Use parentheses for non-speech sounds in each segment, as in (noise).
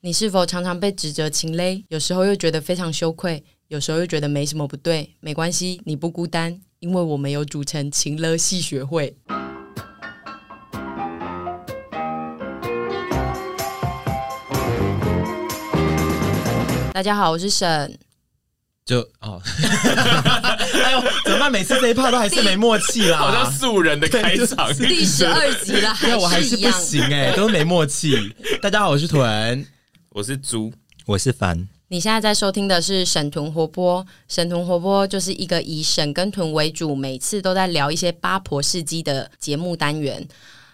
你是否常常被指责情勒？有时候又觉得非常羞愧，有时候又觉得没什么不对。没关系，你不孤单，因为我们有组成情勒系学会。大家好，我是沈。就哦，哎呦，怎么办？每次这一趴都还是没默契啦，(laughs) 好像素人的开场。第十二集了，(laughs) 对，我还是不行哎，都没默契。大家好，我是豚，我是猪，我是凡。你现在在收听的是沈屯活泼，沈屯活泼就是一个以沈跟屯为主，每次都在聊一些八婆事迹的节目单元。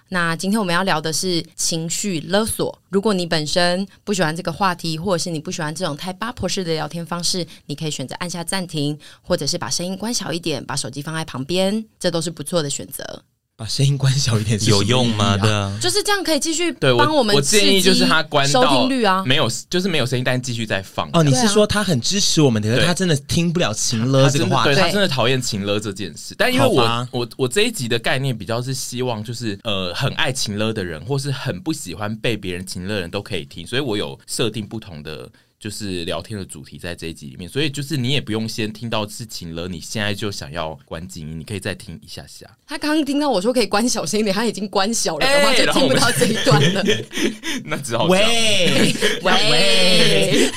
那今天我们要聊的是情绪勒索。如果你本身不喜欢这个话题，或者是你不喜欢这种太八婆式的聊天方式，你可以选择按下暂停，或者是把声音关小一点，把手机放在旁边，这都是不错的选择。把声音关小一点有用吗？对啊，就是这样可以继续对帮我们。我建议就是他关收听率啊，没有就是没有声音，但继续在放。哦，你是说他很支持我们的，可是他真的听不了情勒这个话，对他真的讨厌情勒这件事。但因为我我我这一集的概念比较是希望就是呃很爱情勒的人，或是很不喜欢被别人情勒的人都可以听，所以我有设定不同的。就是聊天的主题在这一集里面，所以就是你也不用先听到事情了，你现在就想要关静音，你可以再听一下下。他刚刚听到我说可以关小声一点，他已经关小了的话，就听不到这一段了。(laughs) 那只好喂喂，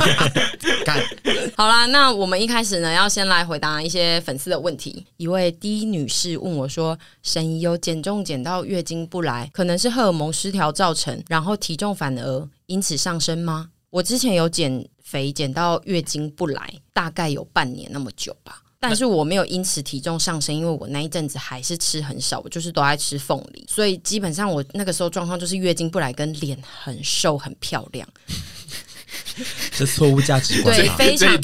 (laughs) 干好啦，那我们一开始呢，要先来回答一些粉丝的问题。一位 D 女士问我说：“神医有减重减到月经不来，可能是荷尔蒙失调造成，然后体重反而因此上升吗？”我之前有减肥减到月经不来，大概有半年那么久吧，但是我没有因此体重上升，因为我那一阵子还是吃很少，我就是都爱吃凤梨，所以基本上我那个时候状况就是月经不来，跟脸很瘦很漂亮。这错误价值观，对，非常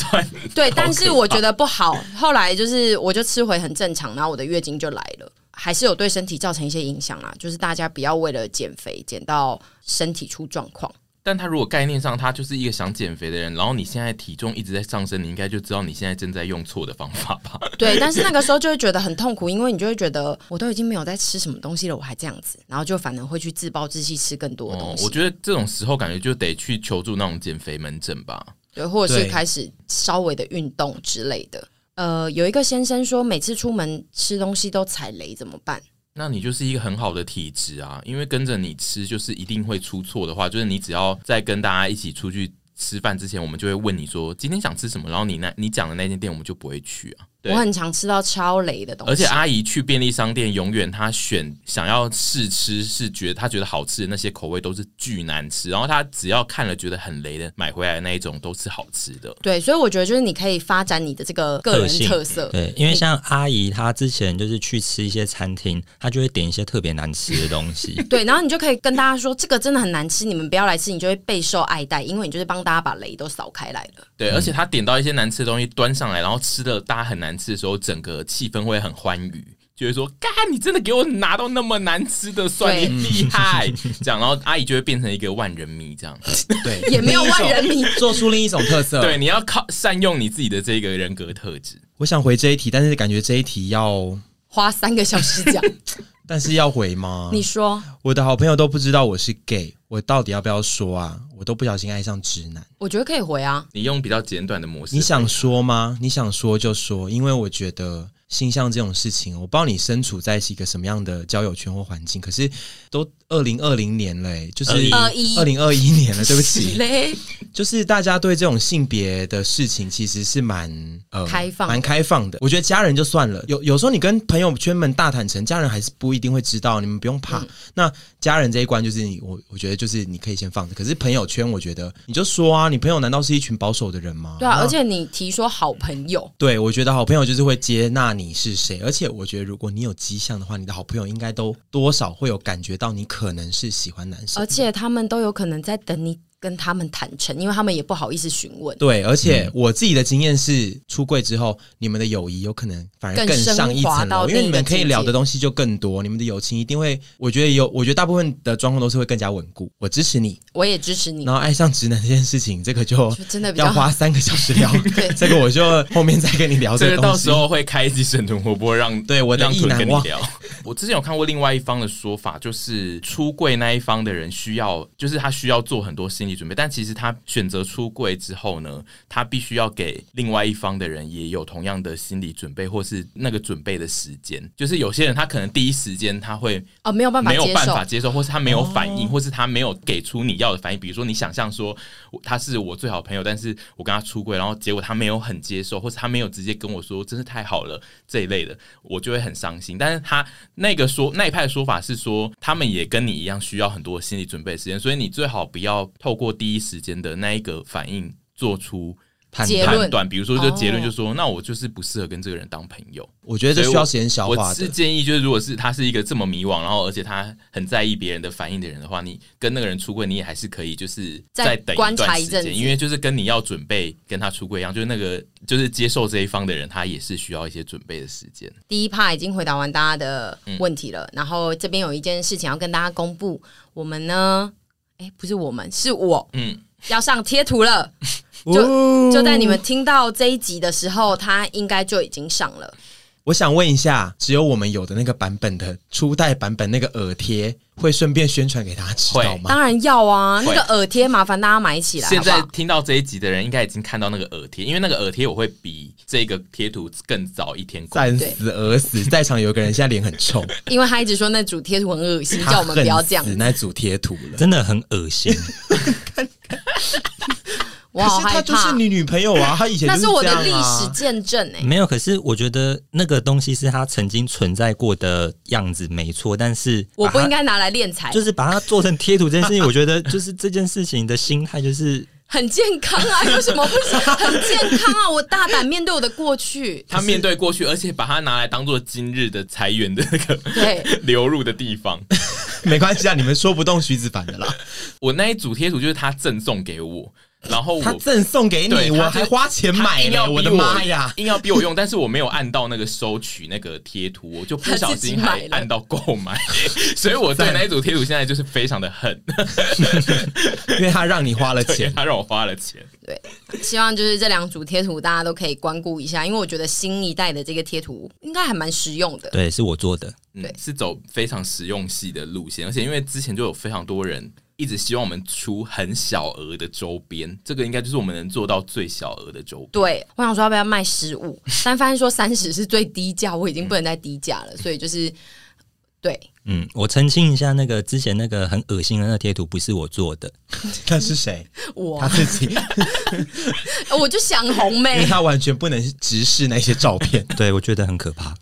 对，但是我觉得不好。后来就是我就吃回很正常，然后我的月经就来了，还是有对身体造成一些影响啦。就是大家不要为了减肥减到身体出状况。但他如果概念上他就是一个想减肥的人，然后你现在体重一直在上升，你应该就知道你现在正在用错的方法吧？(laughs) 对，但是那个时候就会觉得很痛苦，因为你就会觉得我都已经没有在吃什么东西了，我还这样子，然后就反而会去自暴自弃吃更多的东西。哦，我觉得这种时候感觉就得去求助那种减肥门诊吧，对，或者是开始稍微的运动之类的。呃，有一个先生说，每次出门吃东西都踩雷，怎么办？那你就是一个很好的体质啊，因为跟着你吃就是一定会出错的话，就是你只要在跟大家一起出去吃饭之前，我们就会问你说今天想吃什么，然后你那你讲的那间店我们就不会去啊。我很常吃到超雷的东西，而且阿姨去便利商店，永远她选想要试吃，是觉得她觉得好吃的那些口味都是巨难吃，然后她只要看了觉得很雷的，买回来的那一种都是好吃的。对，所以我觉得就是你可以发展你的这个个人特色。对，因为像阿姨她之前就是去吃一些餐厅，她就会点一些特别难吃的东西。(laughs) 对，然后你就可以跟大家说这个真的很难吃，你们不要来吃，你就会备受爱戴，因为你就是帮大家把雷都扫开来了。对，而且她点到一些难吃的东西端上来，然后吃的大家很难吃的时候，整个。气氛会很欢愉，就会说：“干，你真的给我拿到那么难吃的，蒜你厉害。”这样，然后阿姨就会变成一个万人迷，这样。对，(laughs) 也没有万人迷，做出另一种特色。对，你要靠善用你自己的这个人格特质。我想回这一题，但是感觉这一题要花三个小时讲。(laughs) 但是要回吗？你说，我的好朋友都不知道我是 gay，我到底要不要说啊？我都不小心爱上直男。我觉得可以回啊，你用比较简短的模式。你想说吗？你想说就说，因为我觉得。性向这种事情，我不知道你身处在是一个什么样的交友圈或环境，可是都二零二零年嘞，就是二零二一年了，对不起，就是大家对这种性别的事情其实是蛮呃开放，蛮开放的。我觉得家人就算了，有有时候你跟朋友圈们大坦诚，家人还是不一定会知道，你们不用怕。嗯、那家人这一关就是你，我我觉得就是你可以先放着。可是朋友圈，我觉得你就说啊，你朋友难道是一群保守的人吗？对啊，而且你提说好朋友，对，我觉得好朋友就是会接纳你。你是谁？而且我觉得，如果你有迹象的话，你的好朋友应该都多少会有感觉到你可能是喜欢男生，而且他们都有可能在等你。跟他们坦诚，因为他们也不好意思询问。对，而且我自己的经验是，出柜之后，你们的友谊有可能反而更上一层楼，因为你们可以聊的东西就更多，你们的友情一定会，我觉得有，我觉得大部分的状况都是会更加稳固。我支持你，我也支持你。然后爱上直男这件事情，这个就，真的要花三个小时聊。(laughs) 对，这个我就后面再跟你聊这个到时候会开一集沈豚活泼，让对我的意难忘。我之前有看过另外一方的说法，就是出柜那一方的人需要，就是他需要做很多心理准备，但其实他选择出柜之后呢，他必须要给另外一方的人也有同样的心理准备，或是那个准备的时间。就是有些人他可能第一时间他会哦没有办法没有办法接受，或是他没有反应，或是他没有给出你要的反应。比如说你想象说他是我最好朋友，但是我跟他出柜，然后结果他没有很接受，或是他没有直接跟我说真是太好了这一类的，我就会很伤心。但是他那个说那一派的说法是说，他们也跟你一样需要很多心理准备时间，所以你最好不要透过第一时间的那一个反应做出。判判断，比如说，就结论就是说，哦、那我就是不适合跟这个人当朋友。我觉得这需要时间消化的。我是建议，就是如果是他是一个这么迷惘，然后而且他很在意别人的反应的人的话，你跟那个人出柜，你也还是可以，就是再等一段时间，因为就是跟你要准备跟他出柜一样，就是那个就是接受这一方的人，他也是需要一些准备的时间。第一趴已经回答完大家的问题了，嗯、然后这边有一件事情要跟大家公布，我们呢，哎，不是我们，是我，嗯，要上贴图了。(laughs) 就就在你们听到这一集的时候，它应该就已经上了。我想问一下，只有我们有的那个版本的初代版本那个耳贴，会顺便宣传给大家知道吗？当然要啊，那个耳贴麻烦大家买起来。现在听到这一集的人，应该已经看到那个耳贴，因为那个耳贴我会比这个贴图更早一天。战死而死，在场有一个人现在脸很臭，因为他一直说那组贴图很恶心，叫我们不要这样子。那组贴图了，真的很恶心。(laughs) (laughs) (laughs) 我好害怕，可是她就是你女朋友啊！(laughs) 她以前、啊、那是我的历史见证哎、欸，没有。可是我觉得那个东西是她曾经存在过的样子，没错。但是我不应该拿来敛财，就是把它做成贴图这件事情。我觉得 (laughs) 就是这件事情的心态就是很健康啊！(laughs) 有什么不行很健康啊？我大胆面对我的过去，他面对过去，而且把它拿来当做今日的财源的那个对流入的地方。没关系啊，你们说不动徐子凡的啦。我那一组贴图就是他赠送给我。然后他赠送给你，我还花钱买了，我的妈呀！硬要逼我用，但是我没有按到那个收取那个贴图，我就不小心还按到购买，(laughs) 所以我在那一组贴图现在就是非常的恨，(laughs) 因为他让你花了钱，(laughs) 他让我花了钱。对，希望就是这两组贴图大家都可以关顾一下，因为我觉得新一代的这个贴图应该还蛮实用的。对，是我做的，对，嗯，是走非常实用系的路线，而且因为之前就有非常多人。一直希望我们出很小额的周边，这个应该就是我们能做到最小额的周边。对，我想说要不要卖十五，(laughs) 但发现说三十是最低价，我已经不能再低价了，所以就是对，嗯，我澄清一下，那个之前那个很恶心的那个贴图不是我做的，(laughs) 那是谁？我他自己，(laughs) 我就想红妹，因为他完全不能直视那些照片，对我觉得很可怕。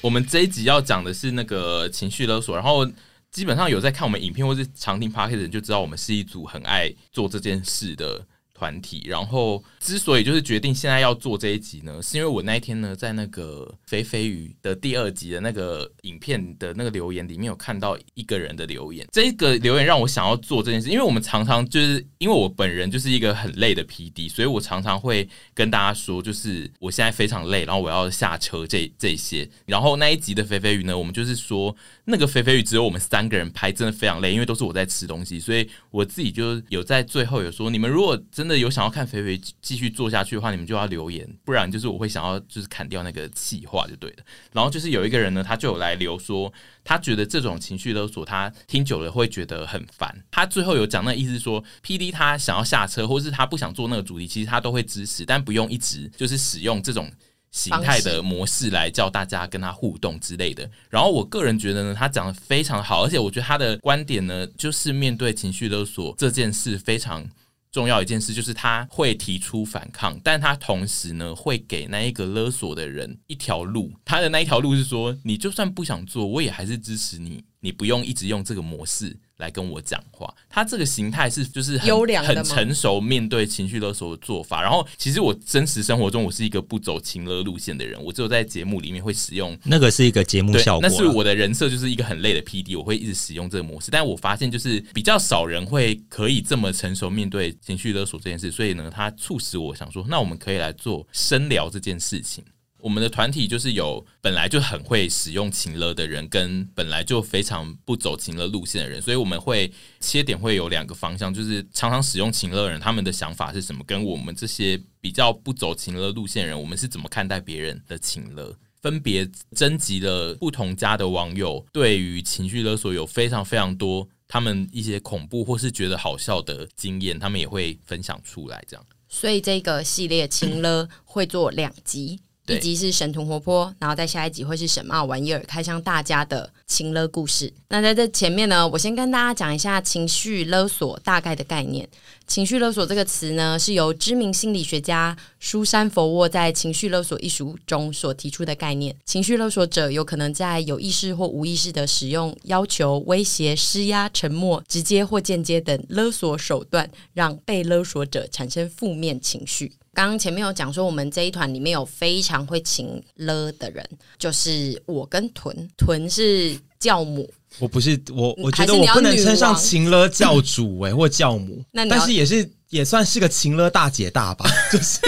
我们这一集要讲的是那个情绪勒索，然后。基本上有在看我们影片或是常听 Podcast 的人就知道，我们是一组很爱做这件事的团体，然后之所以就是决定现在要做这一集呢，是因为我那一天呢，在那个肥肥鱼的第二集的那个影片的那个留言里面有看到一个人的留言，这个留言让我想要做这件事，因为我们常常就是因为我本人就是一个很累的 PD，所以我常常会跟大家说，就是我现在非常累，然后我要下车这这些，然后那一集的肥肥鱼呢，我们就是说那个肥肥鱼只有我们三个人拍，真的非常累，因为都是我在吃东西，所以我自己就有在最后有说，你们如果真真的有想要看肥肥继续做下去的话，你们就要留言，不然就是我会想要就是砍掉那个气话就对了。然后就是有一个人呢，他就有来留说，他觉得这种情绪勒索他听久了会觉得很烦。他最后有讲那意思说，PD 他想要下车，或是他不想做那个主题，其实他都会支持，但不用一直就是使用这种形态的模式来叫大家跟他互动之类的。然后我个人觉得呢，他讲的非常好，而且我觉得他的观点呢，就是面对情绪勒索这件事非常。重要一件事就是他会提出反抗，但他同时呢会给那一个勒索的人一条路。他的那一条路是说，你就算不想做，我也还是支持你。你不用一直用这个模式来跟我讲话。他这个形态是就是很优良的很成熟面对情绪勒索的做法。然后，其实我真实生活中我是一个不走情勒路线的人，我只有在节目里面会使用那个是一个节目效果。那是我的人设，就是一个很累的 PD，我会一直使用这个模式。但我发现就是比较少人会可以这么成熟面对情绪勒索这件事，所以呢，它促使我想说，那我们可以来做深聊这件事情。我们的团体就是有本来就很会使用情勒的人，跟本来就非常不走情勒路线的人，所以我们会切点会有两个方向，就是常常使用情勒的人，他们的想法是什么，跟我们这些比较不走情勒路线人，我们是怎么看待别人的情勒。分别征集了不同家的网友，对于情绪勒索有非常非常多他们一些恐怖或是觉得好笑的经验，他们也会分享出来。这样，所以这个系列情勒会做两集。一集是神童活泼，然后在下一集会是什么玩意儿开箱大家的情勒故事。那在这前面呢，我先跟大家讲一下情绪勒索大概的概念。情绪勒索这个词呢，是由知名心理学家舒珊·佛沃在《情绪勒索》一书中所提出的概念。情绪勒索者有可能在有意识或无意识的使用要求、威胁、施压、沉默、直接或间接等勒索手段，让被勒索者产生负面情绪。刚刚前面有讲说，我们这一团里面有非常会情了的人，就是我跟屯，屯是教母，我不是我，我觉得我不能称上情勒教主哎、欸，或教母，(laughs) 那但是也是也算是个情勒大姐大吧，(laughs) 就是。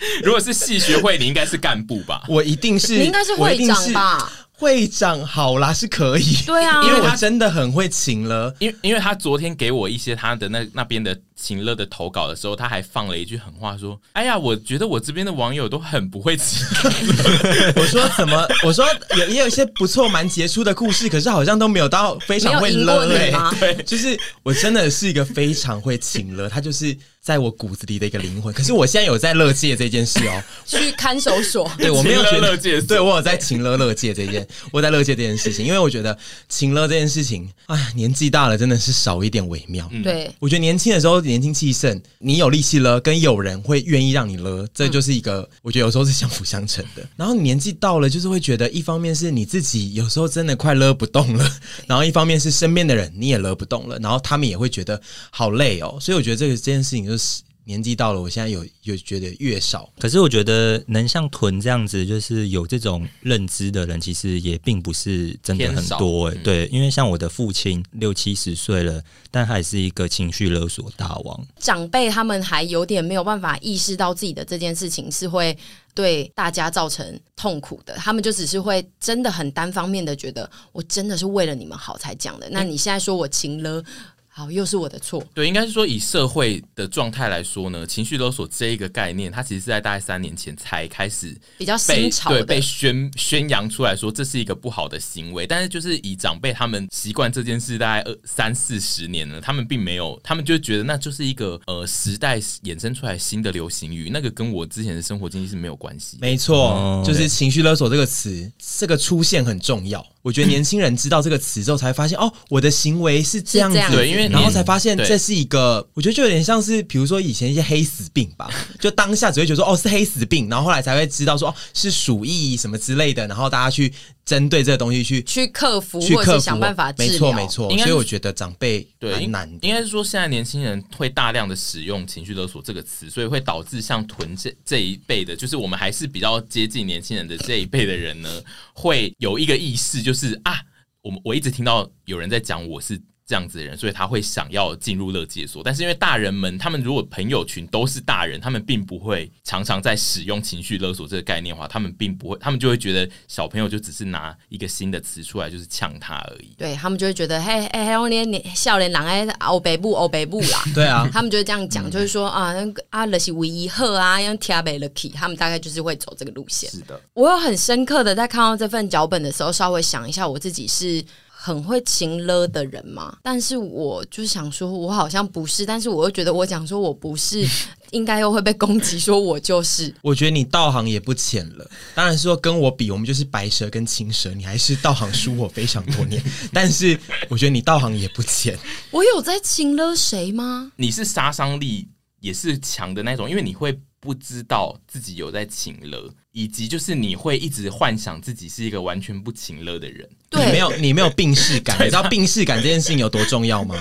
(laughs) 如果是系学会，你应该是干部吧？我一定是，你应该是会长吧？会长好啦，是可以，对啊，因为我真的很会请了，因为因为他昨天给我一些他的那那边的。请乐的投稿的时候，他还放了一句狠话，说：“哎呀，我觉得我这边的网友都很不会请。(laughs) ”我说：“怎么？我说也也有一些不错、蛮杰出的故事，可是好像都没有到非常会勒、欸。”对，就是我真的是一个非常会请了，他就是在我骨子里的一个灵魂。可是我现在有在乐界这件事哦，(laughs) 去看守所。对，我没有乐界，对我有在情乐乐界这件，我在乐界这件事情，因为我觉得情乐这件事情，哎，年纪大了真的是少一点微妙。嗯、对，我觉得年轻的时候。年轻气盛，你有力气勒，跟有人会愿意让你勒，这就是一个，我觉得有时候是相辅相成的。然后你年纪到了，就是会觉得，一方面是你自己有时候真的快勒不动了，然后一方面是身边的人你也勒不动了，然后他们也会觉得好累哦。所以我觉得这个这件事情就是。年纪到了，我现在有有觉得越少，可是我觉得能像屯这样子，就是有这种认知的人，其实也并不是真的很多哎、欸。对，因为像我的父亲六七十岁了，但还是一个情绪勒索大王。长辈他们还有点没有办法意识到自己的这件事情是会对大家造成痛苦的，他们就只是会真的很单方面的觉得，我真的是为了你们好才讲的。那你现在说我情勒？好，又是我的错。对，应该是说以社会的状态来说呢，情绪勒索这一个概念，它其实是在大概三年前才开始比较新潮，对，被宣宣扬出来说这是一个不好的行为。但是就是以长辈他们习惯这件事大概二三四十年了，他们并没有，他们就觉得那就是一个呃时代衍生出来新的流行语，那个跟我之前的生活经历是没有关系。没错，哦、就是情绪勒索这个词，这个出现很重要。我觉得年轻人知道这个词之后，才发现哦，我的行为是这样子，对，因为然后才发现这是一个，我觉得就有点像是，比如说以前一些黑死病吧，(laughs) 就当下只会觉得说哦是黑死病，然后后来才会知道说哦是鼠疫什么之类的，然后大家去针对这个东西去去克服，去克服想办法治疗，没错没错。所以我觉得长辈蛮难的，应该是说现在年轻人会大量的使用情绪勒索这个词，所以会导致像屯这这一辈的，就是我们还是比较接近年轻人的这一辈的人呢，会有一个意识，就是啊。我们我一直听到有人在讲我是。这样子的人，所以他会想要进入勒戒所。但是因为大人们，他们如果朋友群都是大人，他们并不会常常在使用情绪勒索这个概念的话，他们并不会，他们就会觉得小朋友就只是拿一个新的词出来，就是呛他而已。对，他们就会觉得，嘿，哎，我连年少年郎哎，欧北部欧北部啦。(laughs) 对啊，他们就会这样讲，就是说啊，啊，那是唯一贺啊，用 T 北 Lucky，他们大概就是会走这个路线。是的，我有很深刻的在看到这份脚本的时候，稍微想一下，我自己是。很会情勒的人嘛，但是我就想说，我好像不是，但是我又觉得我讲说我不是，(laughs) 应该又会被攻击，说我就是。我觉得你道行也不浅了，当然是说跟我比，我们就是白蛇跟青蛇，你还是道行输我非常多年，(laughs) 但是我觉得你道行也不浅。我有在情勒谁吗？你是杀伤力也是强的那种，因为你会不知道自己有在情勒。以及就是你会一直幻想自己是一个完全不情勒的人，对，你没有你没有病逝感，你知道病逝感这件事情有多重要吗？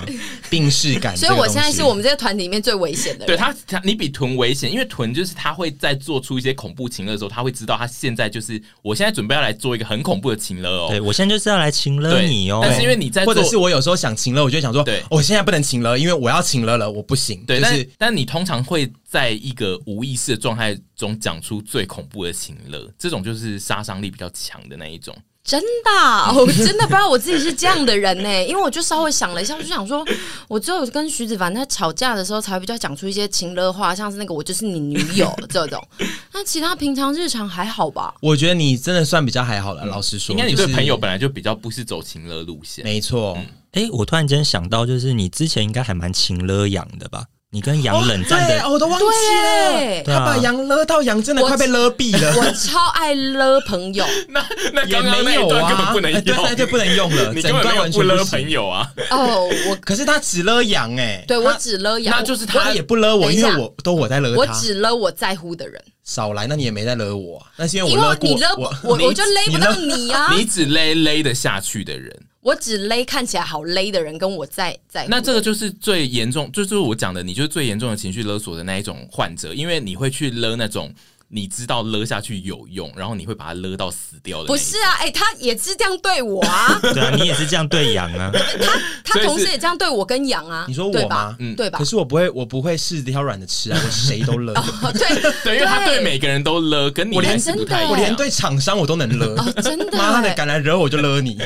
病逝感，所以我现在是我们这个团体里面最危险的人。对他，他你比豚危险，因为豚就是他会在做出一些恐怖情勒的时候，他会知道他现在就是我现在准备要来做一个很恐怖的情勒哦，对我现在就是要来情勒你哦。但是因为你在，或者是我有时候想情勒，我就想说，对，我现在不能情勒，因为我要情勒了，我不行。对，但是但你通常会在一个无意识的状态中讲出最恐怖的情勒，这种。就是杀伤力比较强的那一种。真的，(laughs) 我真的不知道我自己是这样的人呢、欸。因为我就稍微想了一下，我就想说，我只有跟徐子凡在吵架的时候，才会比较讲出一些情勒话，像是那个“我就是你女友”这种。(laughs) 那其他平常日常还好吧？我觉得你真的算比较还好了。老实说，应该你对朋友本来就比较不是走情勒路线。没错。哎、欸，我突然间想到，就是你之前应该还蛮情勒养的吧？你跟杨冷战的、哦，我都忘记了。他把杨勒到杨真的快被勒毙了。我超爱勒朋友，(laughs) 那那刚刚那一段根本不能用，对，那就不能用了。(laughs) 你根本没有不勒朋友啊？哦，我 (laughs) 可是他只勒杨哎，对我只勒杨，那就是他也不勒我，因为我都我在勒他，我只勒我在乎的人。少来，那你也没在勒我，那是因为我勒过，你勒我，我我就勒不到你啊。你只勒勒得下去的人。我只勒看起来好勒的人，跟我在在那这个就是最严重，就是我讲的，你就是最严重的情绪勒索的那一种患者，因为你会去勒那种。你知道勒下去有用，然后你会把它勒到死掉的。不是啊，哎、欸，他也是这样对我啊。(laughs) 对啊，你也是这样对羊啊。他他同时也这样对我跟羊啊。你说我吗？嗯，对吧？可是我不会，我不会柿子挑软的吃啊，(laughs) 我谁都勒。哦、对对，因为他对每个人都勒，跟你我连不太一样，我连对厂商我都能勒。哦，真的。妈的，敢来惹我就勒你。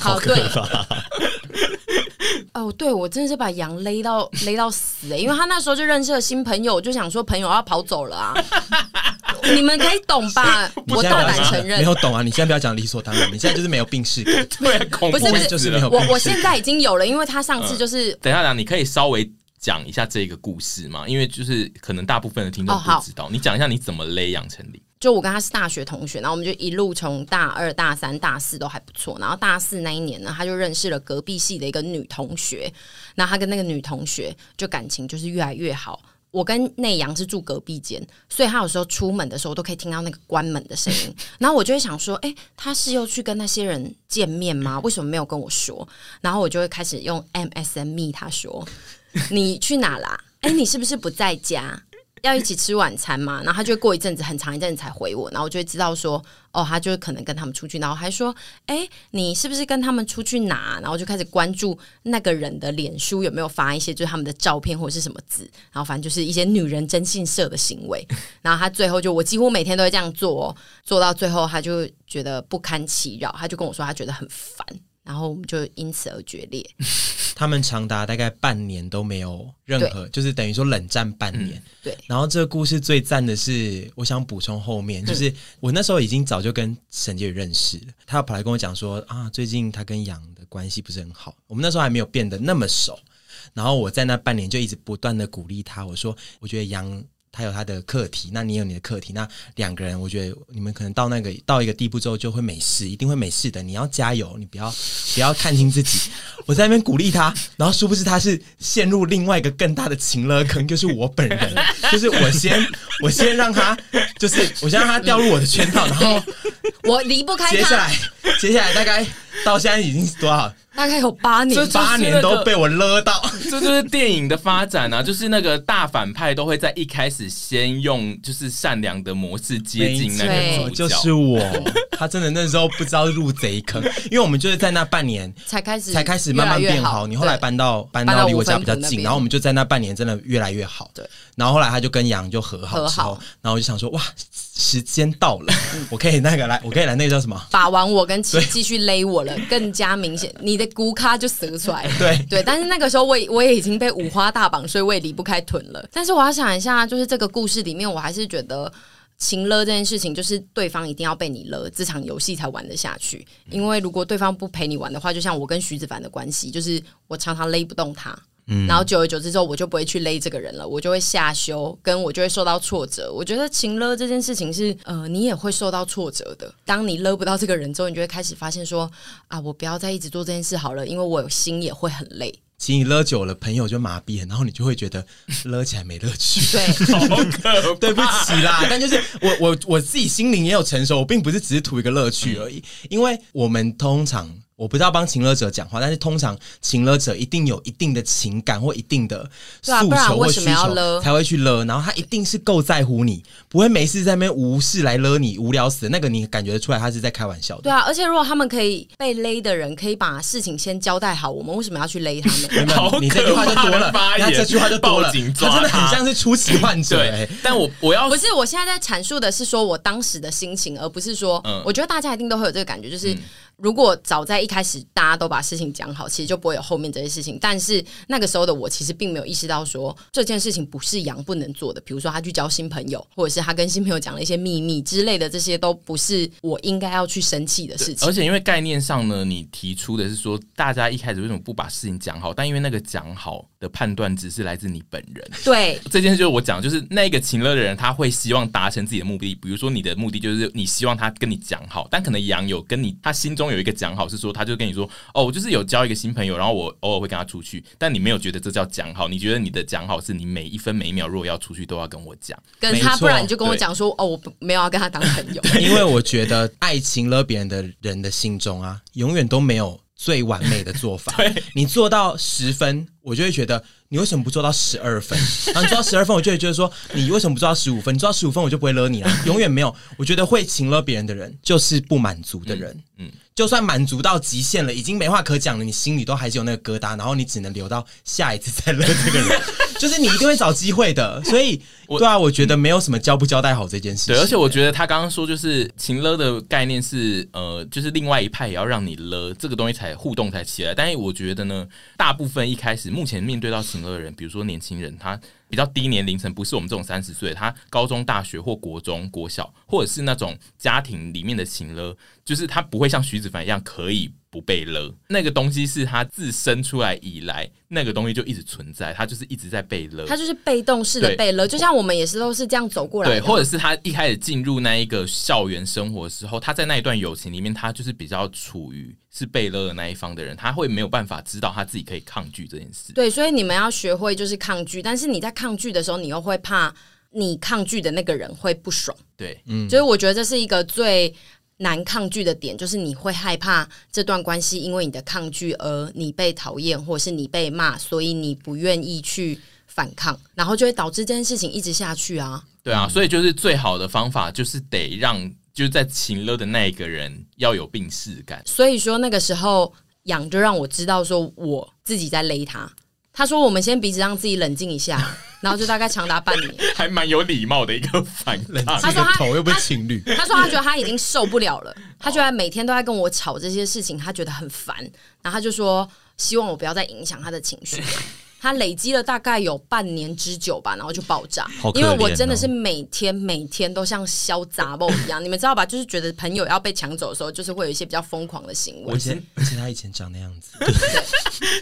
好可怕。哦，对，我真的是把羊勒到勒到死哎、欸，因为他那时候就认识了新朋友，我就想说朋友要跑走了啊。你们可以懂吧？(laughs) 我大胆承认，没有懂啊！你现在不要讲理所当然，你现在就是没有病逝感。(laughs) 对，不是不是，就是没有。我我现在已经有了，因为他上次就是……等一下，你可以稍微讲一下这个故事嘛？因为就是可能大部分的听众不知道，你讲一下你怎么勒杨丞琳。就我跟他是大学同学，然后我们就一路从大二、大三、大四都还不错，然后大四那一年呢，他就认识了隔壁系的一个女同学，那他跟那个女同学就感情就是越来越好。我跟内阳是住隔壁间，所以他有时候出门的时候，都可以听到那个关门的声音。然后我就会想说，哎、欸，他是又去跟那些人见面吗？为什么没有跟我说？然后我就会开始用 MSN 密他说，你去哪啦？哎、你是不是不在家？要一起吃晚餐嘛？然后他就过一阵子，很长一阵子才回我，然后我就会知道说，哦，他就可能跟他们出去，然后还说，哎，你是不是跟他们出去哪？然后就开始关注那个人的脸书有没有发一些就是他们的照片或者是什么字，然后反正就是一些女人征信社的行为。(laughs) 然后他最后就我几乎每天都会这样做哦，做到最后他就觉得不堪其扰，他就跟我说他觉得很烦。然后我们就因此而决裂。(laughs) 他们长达大概半年都没有任何，就是等于说冷战半年。嗯、对。然后这个故事最赞的是，我想补充后面，就是我那时候已经早就跟沈杰宇认识了，他跑来跟我讲说啊，最近他跟杨的关系不是很好。我们那时候还没有变得那么熟。然后我在那半年就一直不断的鼓励他，我说我觉得杨。他有他的课题，那你有你的课题，那两个人，我觉得你们可能到那个到一个地步之后就会没事，一定会没事的。你要加油，你不要不要看清自己。(laughs) 我在那边鼓励他，然后殊不知他是陷入另外一个更大的情勒坑，就是我本人，(laughs) 就是我先我先让他，就是我先让他掉入我的圈套，然后 (laughs) 我离不开他。接下来接下来大概到现在已经是多少？大概有八年，这八年都被我勒到，这就是电影的发展啊！就是那个大反派都会在一开始先用就是善良的模式接近那个主角，就是我。(laughs) 他真的那时候不知道入贼坑，因为我们就是在那半年才开始才开始慢慢变好。你后来搬到搬到离我家比较近，然后我们就在那半年真的越来越好。对，然后后来他就跟杨就和好之后，然后我就想说哇，时间到了，我可以那个来，我可以来那个叫什么？把玩我跟其继续勒我了，更加明显。你的。骨卡就折出来了，(laughs) 对对，但是那个时候我也我也已经被五花大绑，所以我也离不开臀了。但是我要想一下，就是这个故事里面，我还是觉得情勒这件事情，就是对方一定要被你勒，这场游戏才玩得下去。因为如果对方不陪你玩的话，就像我跟徐子凡的关系，就是我常常勒不动他。嗯，然后久而久之之后，我就不会去勒这个人了，我就会下修，跟我就会受到挫折。我觉得情勒这件事情是，呃，你也会受到挫折的。当你勒不到这个人之后，你就会开始发现说，啊，我不要再一直做这件事好了，因为我心也会很累。其实你勒久了，朋友就麻痹了，然后你就会觉得勒起来没乐趣。对，(laughs) 好可对不起啦，但就是我我我自己心灵也有成熟，我并不是只是图一个乐趣而已，因为我们通常。我不知道帮情勒者讲话，但是通常情勒者一定有一定的情感或一定的诉求或需求才会去勒，然后他一定是够在乎你，不会没事在那边无事来勒你，无聊死的那个你感觉得出来他是在开玩笑的。对啊，而且如果他们可以被勒的人可以把事情先交代好，我们为什么要去勒他们？(laughs) 好你这句话就多了，那这句话就多了，他真的很像是出奇患者。对，但我我要不是，我现在在阐述的是说我当时的心情，而不是说，嗯、我觉得大家一定都会有这个感觉，就是。嗯如果早在一开始大家都把事情讲好，其实就不会有后面这些事情。但是那个时候的我，其实并没有意识到说这件事情不是杨不能做的。比如说他去交新朋友，或者是他跟新朋友讲了一些秘密之类的，这些都不是我应该要去生气的事情。而且因为概念上呢，你提出的是说大家一开始为什么不把事情讲好？但因为那个讲好的判断只是来自你本人。(laughs) 对，这件事就是我讲，就是那个情乐的人，他会希望达成自己的目的。比如说你的目的就是你希望他跟你讲好，但可能杨有跟你他心中有一个讲好是说。他就跟你说：“哦，我就是有交一个新朋友，然后我偶尔会跟他出去。但你没有觉得这叫讲好？你觉得你的讲好是你每一分每一秒，如果要出去都要跟我讲，跟他，不然你就跟我讲说：哦，我没有要跟他当朋友。(laughs) 因为我觉得爱情了别人的人的心中啊，永远都没有最完美的做法。(laughs) 你做到十分，我就会觉得。”你为什么不做到十二分？(laughs) 然后你做到十二分，我就会觉得说，你为什么不做到十五分？你做到十五分，我就不会勒你了。永远没有，我觉得会情勒别人的人，就是不满足的人。嗯，嗯就算满足到极限了，已经没话可讲了，你心里都还是有那个疙瘩，然后你只能留到下一次再勒这个人。(laughs) 就是你一定会找机会的。所以，对啊，我觉得没有什么交不交代好这件事情。对，而且我觉得他刚刚说，就是情勒的概念是，呃，就是另外一派也要让你勒这个东西才互动才起来。但是我觉得呢，大部分一开始目前面对到情。的人，比如说年轻人，他比较低年龄层，不是我们这种三十岁，他高中、大学或国中、国小，或者是那种家庭里面的情勒，就是他不会像徐子凡一样可以。不被勒，那个东西是他自生出来以来，那个东西就一直存在，他就是一直在被勒，他就是被动式的被勒，就像我们也是都是这样走过来的。对，或者是他一开始进入那一个校园生活的时候，他在那一段友情里面，他就是比较处于是被勒的那一方的人，他会没有办法知道他自己可以抗拒这件事。对，所以你们要学会就是抗拒，但是你在抗拒的时候，你又会怕你抗拒的那个人会不爽。对，嗯，所以我觉得这是一个最。难抗拒的点就是你会害怕这段关系因为你的抗拒而你被讨厌，或是你被骂，所以你不愿意去反抗，然后就会导致这件事情一直下去啊。对啊，所以就是最好的方法就是得让就是在情勒的那一个人要有病逝感。所以说那个时候养就让我知道说我自己在勒他。他说：“我们先彼此让自己冷静一下，(laughs) 然后就大概长达半年，还蛮有礼貌的一个反应。他说他又不是情侣，他说他觉得他已经受不了了，他觉得每天都在跟我吵这些事情，他觉得很烦，然后他就说希望我不要再影响他的情绪。”他累积了大概有半年之久吧，然后就爆炸。哦、因为我真的是每天每天都像消杂包一样，你们知道吧？就是觉得朋友要被抢走的时候，就是会有一些比较疯狂的行为。我以前，而且他以前长那样子，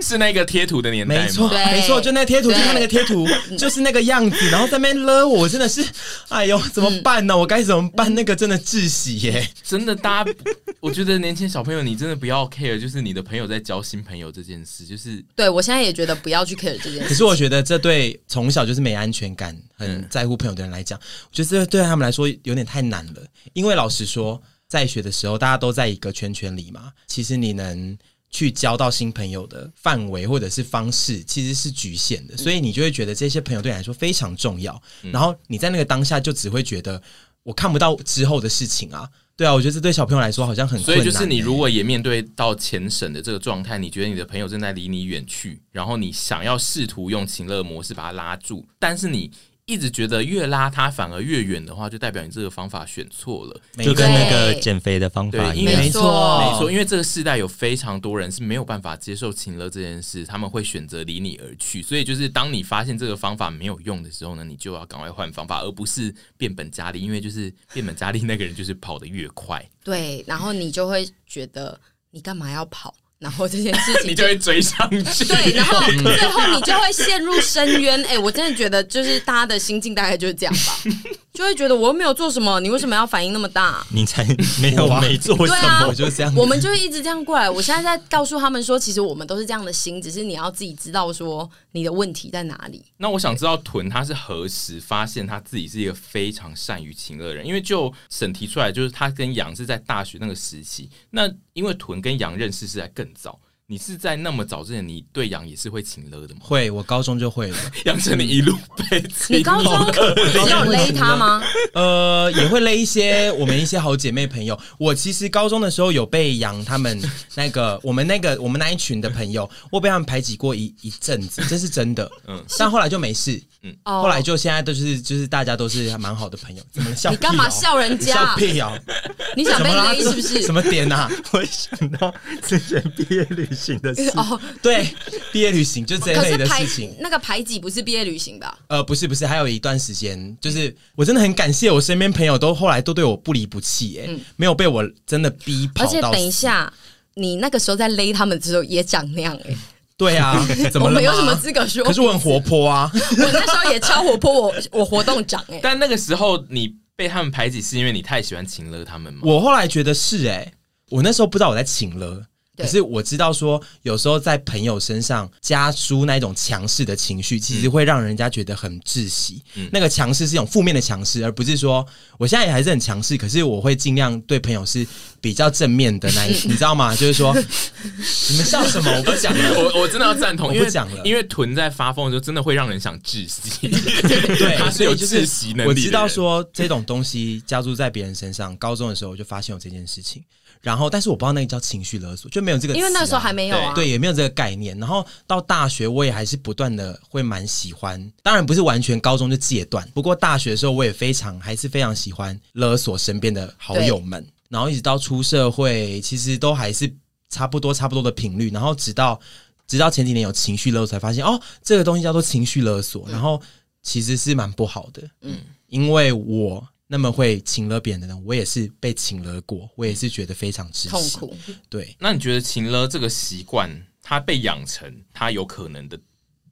是那个贴图的年代，没错，没错，就那贴图，就他那个贴图，就是那个样子。然后在那边勒我，真的是，哎呦，怎么办呢？我该怎么办？那个真的窒息耶！真的，大家，我觉得年轻小朋友，你真的不要 care，就是你的朋友在交新朋友这件事，就是对我现在也觉得不要去 care。可是我觉得这对从小就是没安全感、很在乎朋友的人来讲，我觉得这对他们来说有点太难了。因为老实说，在学的时候大家都在一个圈圈里嘛，其实你能去交到新朋友的范围或者是方式其实是局限的，所以你就会觉得这些朋友对你来说非常重要。然后你在那个当下就只会觉得我看不到之后的事情啊。对啊，我觉得这对小朋友来说好像很困难。所以就是你如果也面对到前省的这个状态，你觉得你的朋友正在离你远去，然后你想要试图用情乐模式把他拉住，但是你。一直觉得越拉他反而越远的话，就代表你这个方法选错了，就跟那个减肥的方法一样。没错，没错，因为这个世代有非常多人是没有办法接受情乐这件事，他们会选择离你而去。所以，就是当你发现这个方法没有用的时候呢，你就要赶快换方法，而不是变本加厉。因为就是变本加厉，那个人就是跑得越快。对，然后你就会觉得你干嘛要跑？然后这件事情 (laughs) 你就会追上去，对，然后 (laughs) 最后你就会陷入深渊。哎、欸，我真的觉得就是大家的心境大概就是这样吧。(laughs) 就会觉得我又没有做什么，你为什么要反应那么大？你才没有没做什么，啊、我就这样。我们就会一直这样过来。我现在在告诉他们说，其实我们都是这样的心，只是你要自己知道说你的问题在哪里。那我想知道屯他是何时发现他自己是一个非常善于情乐的人？因为就审提出来，就是他跟杨是在大学那个时期。那因为屯跟杨认识是在更早。你是在那么早之前，你对羊也是会情勒的吗？会，我高中就会了。(laughs) 杨丞琳一路被你高中你要勒他吗？呃，也会勒一些我们一些好姐妹朋友。我其实高中的时候有被杨他们那个 (laughs) 我们那个我们那一群的朋友，我被他们排挤过一一阵子，这是真的。嗯，但后来就没事。嗯，后来就现在都是就是大家都是还蛮好的朋友。(laughs) 怎么笑？你干嘛笑人家？笑屁啊！(laughs) 你想被勒是不是？(laughs) 什么点啊？我想到之前毕业旅行的事哦，对，毕业旅行就这一类的事情。那个排挤不是毕业旅行吧？呃，不是，不是，还有一段时间，就是我真的很感谢我身边朋友都后来都对我不离不弃，哎，没有被我真的逼跑。而且等一下，你那个时候在勒他们之后也长那样，哎，对啊，(laughs) 怎么了？我们有什么资格说？可是我很活泼啊，(laughs) 我那时候也超活泼，我我活动长哎。但那个时候你被他们排挤，是因为你太喜欢请乐他们吗？我后来觉得是，哎，我那时候不知道我在情勒。可是我知道说，有时候在朋友身上加诸那一种强势的情绪，其实会让人家觉得很窒息。嗯、那个强势是一种负面的强势，而不是说我现在也还是很强势。可是我会尽量对朋友是比较正面的那一种，(laughs) 你知道吗？就是说，你们笑什么？我不讲了，我我真的要赞同，我不讲了，因为屯在发疯的时候，真的会让人想窒息。(laughs) 对，他是有窒息能力。我知道说这种东西加注在别人身上，高中的时候我就发现有这件事情。然后，但是我不知道那个叫情绪勒索，就没有这个因为那时候还没有啊，对，也没有这个概念。然后到大学，我也还是不断的会蛮喜欢，当然不是完全高中就戒断，不过大学的时候我也非常还是非常喜欢勒索身边的好友们。然后一直到出社会，其实都还是差不多差不多的频率。然后直到直到前几年有情绪勒索，才发现哦，这个东西叫做情绪勒索，然后其实是蛮不好的。嗯，因为我。那么会情勒别人的人，我也是被情勒过，我也是觉得非常窒息痛苦。对，那你觉得情勒这个习惯，它被养成，它有可能的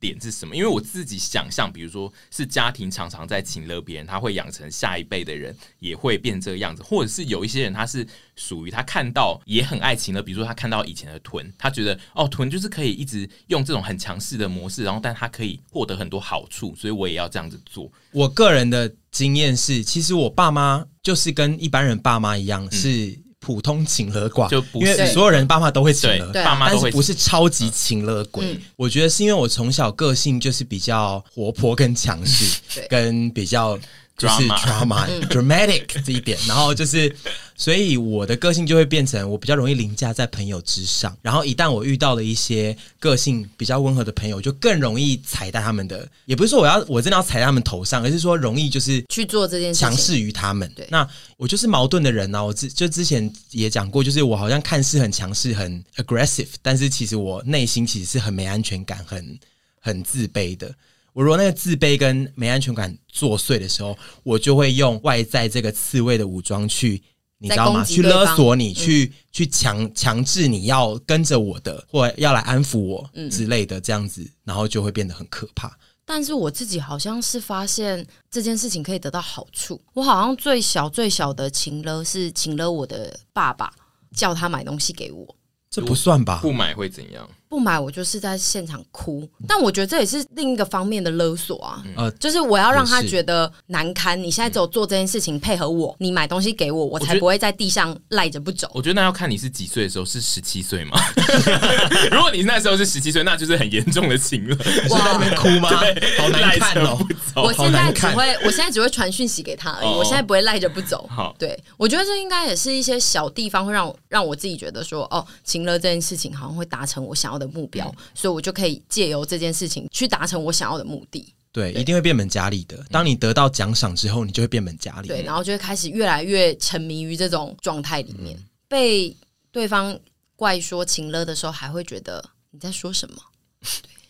点是什么？因为我自己想象，比如说是家庭常常在请了别人，他会养成下一辈的人也会变这个样子，或者是有一些人他是属于他看到也很爱情的，比如说他看到以前的屯，他觉得哦屯就是可以一直用这种很强势的模式，然后但他可以获得很多好处，所以我也要这样子做。我个人的经验是，其实我爸妈就是跟一般人爸妈一样，嗯、是。普通情和寡，就因为所有人爸妈都会情勒，爸妈都会不是超级情勒鬼。嗯、我觉得是因为我从小个性就是比较活泼跟强势，跟比较。就是 drama (laughs) dramatic 这一点，然后就是，所以我的个性就会变成我比较容易凌驾在朋友之上，然后一旦我遇到了一些个性比较温和的朋友，就更容易踩在他们的，也不是说我要我真的要踩在他们头上，而是说容易就是去做这件事，强势于他们。对，那我就是矛盾的人呢、啊。我之就之前也讲过，就是我好像看似很强势、很 aggressive，但是其实我内心其实是很没安全感、很很自卑的。我如果那个自卑跟没安全感作祟的时候，我就会用外在这个刺猬的武装去，你知道吗？去勒索你，嗯、去去强强制你要跟着我的，或要来安抚我之类的，这样子，然后就会变得很可怕。但是我自己好像是发现这件事情可以得到好处。我好像最小最小的情勒是请了我的爸爸，叫他买东西给我。这不算吧？不买会怎样？不买我就是在现场哭。但我觉得这也是另一个方面的勒索啊。呃，就是我要让他觉得难堪。你现在只有做这件事情配合我，你买东西给我，我才不会在地上赖着不走。我觉得那要看你是几岁的时候，是十七岁吗？如果你那时候是十七岁，那就是很严重的情勒。你在那边哭吗？(laughs) 好难看哦。我现在只会，我现在只会传讯息给他而已。我现在不会赖着不走。好，对，我觉得这应该也是一些小地方会让我让我自己觉得说，哦。情勒这件事情好像会达成我想要的目标，嗯、所以我就可以借由这件事情去达成我想要的目的。对，一定会变本加厉的。当你得到奖赏之后，你就会变本加厉。对，然后就会开始越来越沉迷于这种状态里面。嗯、被对方怪说情了的时候，还会觉得你在说什么？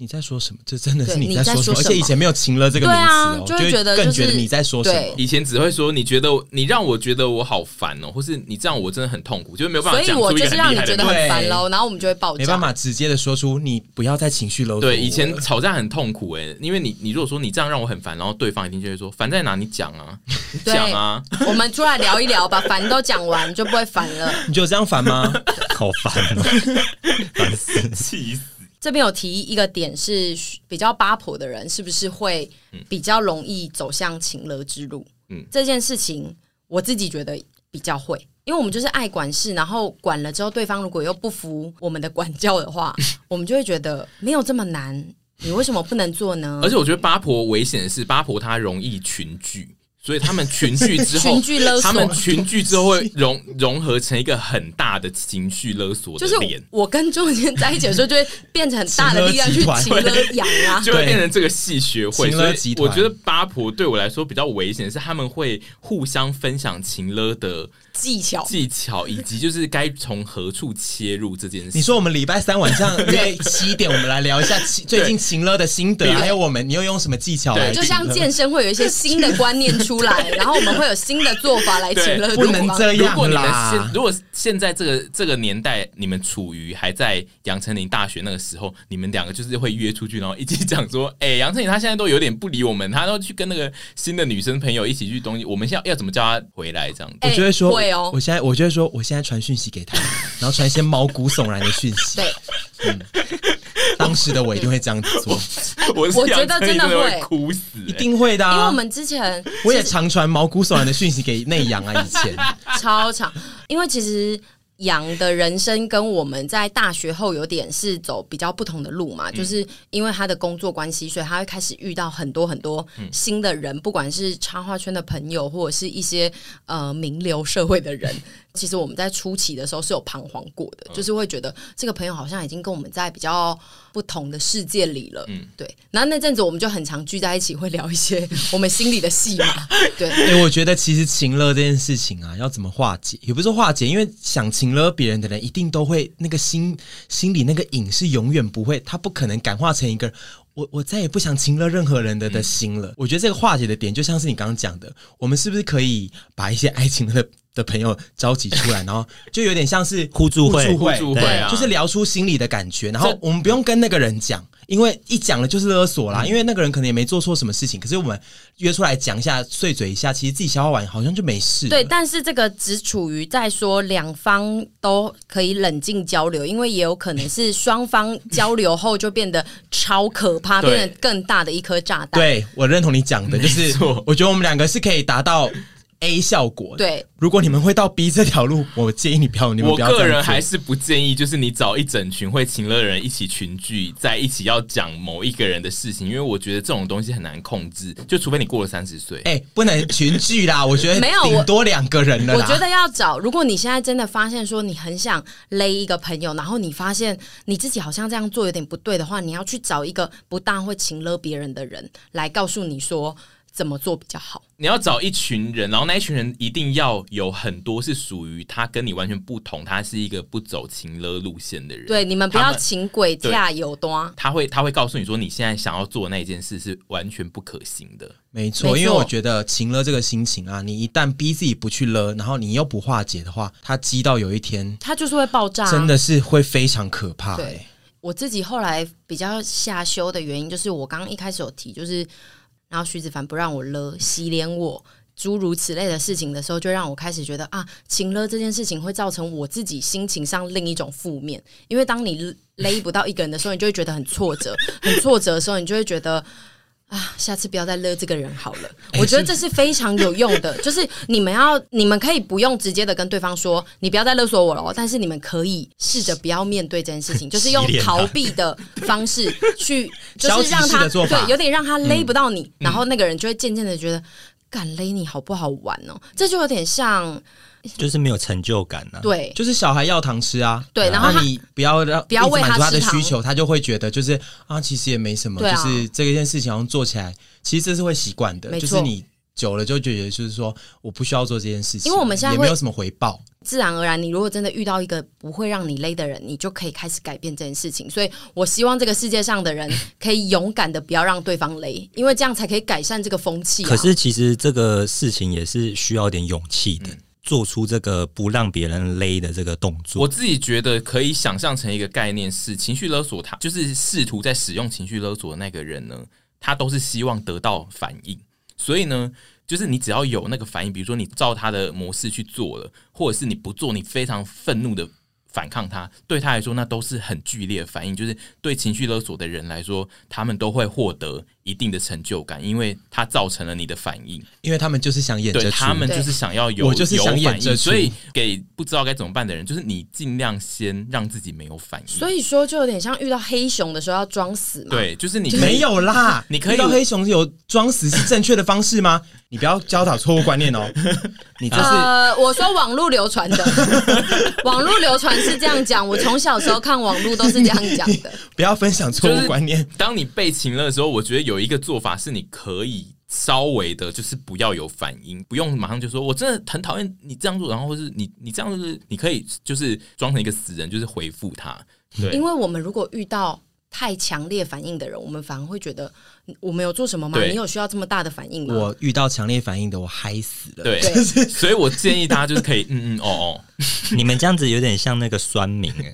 你在说什么？这真的是你在说什么？而且以前没有“情了”这个名词哦，就会觉得更觉得你在说什么。以前只会说你觉得你让我觉得我好烦哦，或是你这样我真的很痛苦，就是没有办法。所以我就是让你觉得很烦喽，然后我们就会爆炸。没办法直接的说出你不要再情绪勒索。对，以前吵架很痛苦哎，因为你你如果说你这样让我很烦，然后对方一定就会说烦在哪？你讲啊，讲啊，我们出来聊一聊，吧烦都讲完就不会烦了。你就这样烦吗？(laughs) 好烦哦，(laughs) 烦死，气死。这边有提一个点是比较八婆的人，是不是会比较容易走向情勒之路？嗯，这件事情我自己觉得比较会，因为我们就是爱管事，然后管了之后，对方如果又不服我们的管教的话，(laughs) 我们就会觉得没有这么难，你为什么不能做呢？而且我觉得八婆危险的是，八婆她容易群聚。所以他们群聚之后，(laughs) 他们群聚之后会融融合成一个很大的情绪勒索的脸。就是我跟中间在一起的时候，就会变成很大的力量去情勒羊啊，就会变成这个戏学会。所以我觉得八婆对我来说比较危险的是，他们会互相分享情勒的技巧、技巧以及就是该从何处切入这件事。你说我们礼拜三晚上 (laughs) 约七点，我们来聊一下最近情勒的心得，还有我们你又用什么技巧来？就像健身会有一些新的观念出。出来，然后我们会有新的做法来请乐。不能这样。如果你们现如果现在这个这个年代，你们处于还在杨丞琳大学那个时候，你们两个就是会约出去，然后一起讲说：“哎、欸，杨丞琳她现在都有点不理我们，她都去跟那个新的女生朋友一起去东西。我们现在要怎么叫她回来？这样子？”我觉得说，会哦。我现在我觉得说，我现在传讯息给他，然后传一些毛骨悚然的讯息。对，嗯，(laughs) 当时的我一定会这样子做。我我觉得真的会哭死，一定会的。因为我们之前我也常传毛骨悚然的讯息给内阳啊，以前 (laughs) 超长，因为其实。杨的人生跟我们在大学后有点是走比较不同的路嘛，嗯、就是因为他的工作关系，所以他会开始遇到很多很多新的人，嗯、不管是插画圈的朋友，或者是一些呃名流社会的人。其实我们在初期的时候是有彷徨过的，嗯、就是会觉得这个朋友好像已经跟我们在比较不同的世界里了。嗯，对。然后那阵子我们就很常聚在一起，会聊一些 (laughs) 我们心里的戏嘛。对。(laughs) 哎、欸，我觉得其实情勒这件事情啊，要怎么化解？也不是说化解，因为想情勒别人的人，一定都会那个心心里那个瘾是永远不会，他不可能感化成一个我我再也不想情勒任何人的的心了。嗯、我觉得这个化解的点，就像是你刚刚讲的，我们是不是可以把一些爱情的的朋友召集出来，然后就有点像是互助会，互助会啊，就是聊出心里的感觉。然后我们不用跟那个人讲，因为一讲了就是勒索啦。因为那个人可能也没做错什么事情，可是我们约出来讲一下，碎嘴一下，其实自己消化完好像就没事。对，但是这个只处于在说两方都可以冷静交流，因为也有可能是双方交流后就变得超可怕，变得更大的一颗炸弹。对，我认同你讲的，就是我觉得我们两个是可以达到。A 效果对，如果你们会到 B 这条路，我建议你不要。你们不要。我个人还是不建议，就是你找一整群会情勒的人一起群聚在一起要讲某一个人的事情，因为我觉得这种东西很难控制，就除非你过了三十岁。哎、欸，不能群聚啦！(laughs) 我觉得没有顶多两个人了。我觉得要找，如果你现在真的发现说你很想勒一个朋友，然后你发现你自己好像这样做有点不对的话，你要去找一个不大会情勒别人的人来告诉你说。怎么做比较好？你要找一群人，然后那一群人一定要有很多是属于他跟你完全不同，他是一个不走情勒路线的人。对，你们不要请鬼架有端。他会他会告诉你说，你现在想要做的那件事是完全不可行的。没错，因为我觉得情勒这个心情啊，你一旦逼自己不去勒，然后你又不化解的话，他积到有一天，他就是会爆炸，真的是会非常可怕。对，我自己后来比较下修的原因，就是我刚刚一开始有提，就是。然后徐子凡不让我勒，洗脸我，诸如此类的事情的时候，就让我开始觉得啊，情勒这件事情会造成我自己心情上另一种负面。因为当你勒不到一个人的时候，你就会觉得很挫折，很挫折的时候，你就会觉得。啊，下次不要再勒这个人好了。我觉得这是非常有用的，就是你们要，你们可以不用直接的跟对方说，你不要再勒索我了。但是你们可以试着不要面对这件事情，(laughs) 就是用逃避的方式去，(laughs) 就是让他对，有点让他勒不到你，然后那个人就会渐渐的觉得，敢勒你好不好玩哦？这就有点像。就是没有成就感呢、啊，对，就是小孩要糖吃啊，对，然后你不要让不要满足他的需求，他就会觉得就是啊，其实也没什么，啊、就是这一件事情好像做起来，其实这是会习惯的，就是你久了就觉得就是说我不需要做这件事情，因为我们现在也没有什么回报。自然而然，你如果真的遇到一个不会让你累的人，你就可以开始改变这件事情。所以我希望这个世界上的人可以勇敢的不要让对方累，因为这样才可以改善这个风气啊。可是其实这个事情也是需要点勇气的。嗯做出这个不让别人勒的这个动作，我自己觉得可以想象成一个概念是情绪勒索他，他就是试图在使用情绪勒索的那个人呢，他都是希望得到反应，所以呢，就是你只要有那个反应，比如说你照他的模式去做了，或者是你不做，你非常愤怒的反抗他，对他来说那都是很剧烈的反应，就是对情绪勒索的人来说，他们都会获得。一定的成就感，因为它造成了你的反应，因为他们就是想演着，他们就是想要有，我就是想演着，所以给不知道该怎么办的人，就是你尽量先让自己没有反应。所以说，就有点像遇到黑熊的时候要装死嘛。对，就是你 (laughs) 没有啦，你可以遇到黑熊有装死是正确的方式吗？(laughs) 你不要教导错误观念哦。(laughs) 你就是呃，我说网络流传的，网络流传是这样讲，我从小时候看网络都是这样讲的。不要分享错误观念。当你被擒了的时候，我觉得有。有一个做法是，你可以稍微的，就是不要有反应，不用马上就说“我真的很讨厌你这样做”，然后或是你你这样就是你可以就是装成一个死人，就是回复他。对，因为我们如果遇到太强烈反应的人，我们反而会觉得我们有做什么吗？你有需要这么大的反应吗？我遇到强烈反应的，我嗨死了。对，所以我建议大家就是可以嗯嗯哦哦，(laughs) 你们这样子有点像那个酸民哎。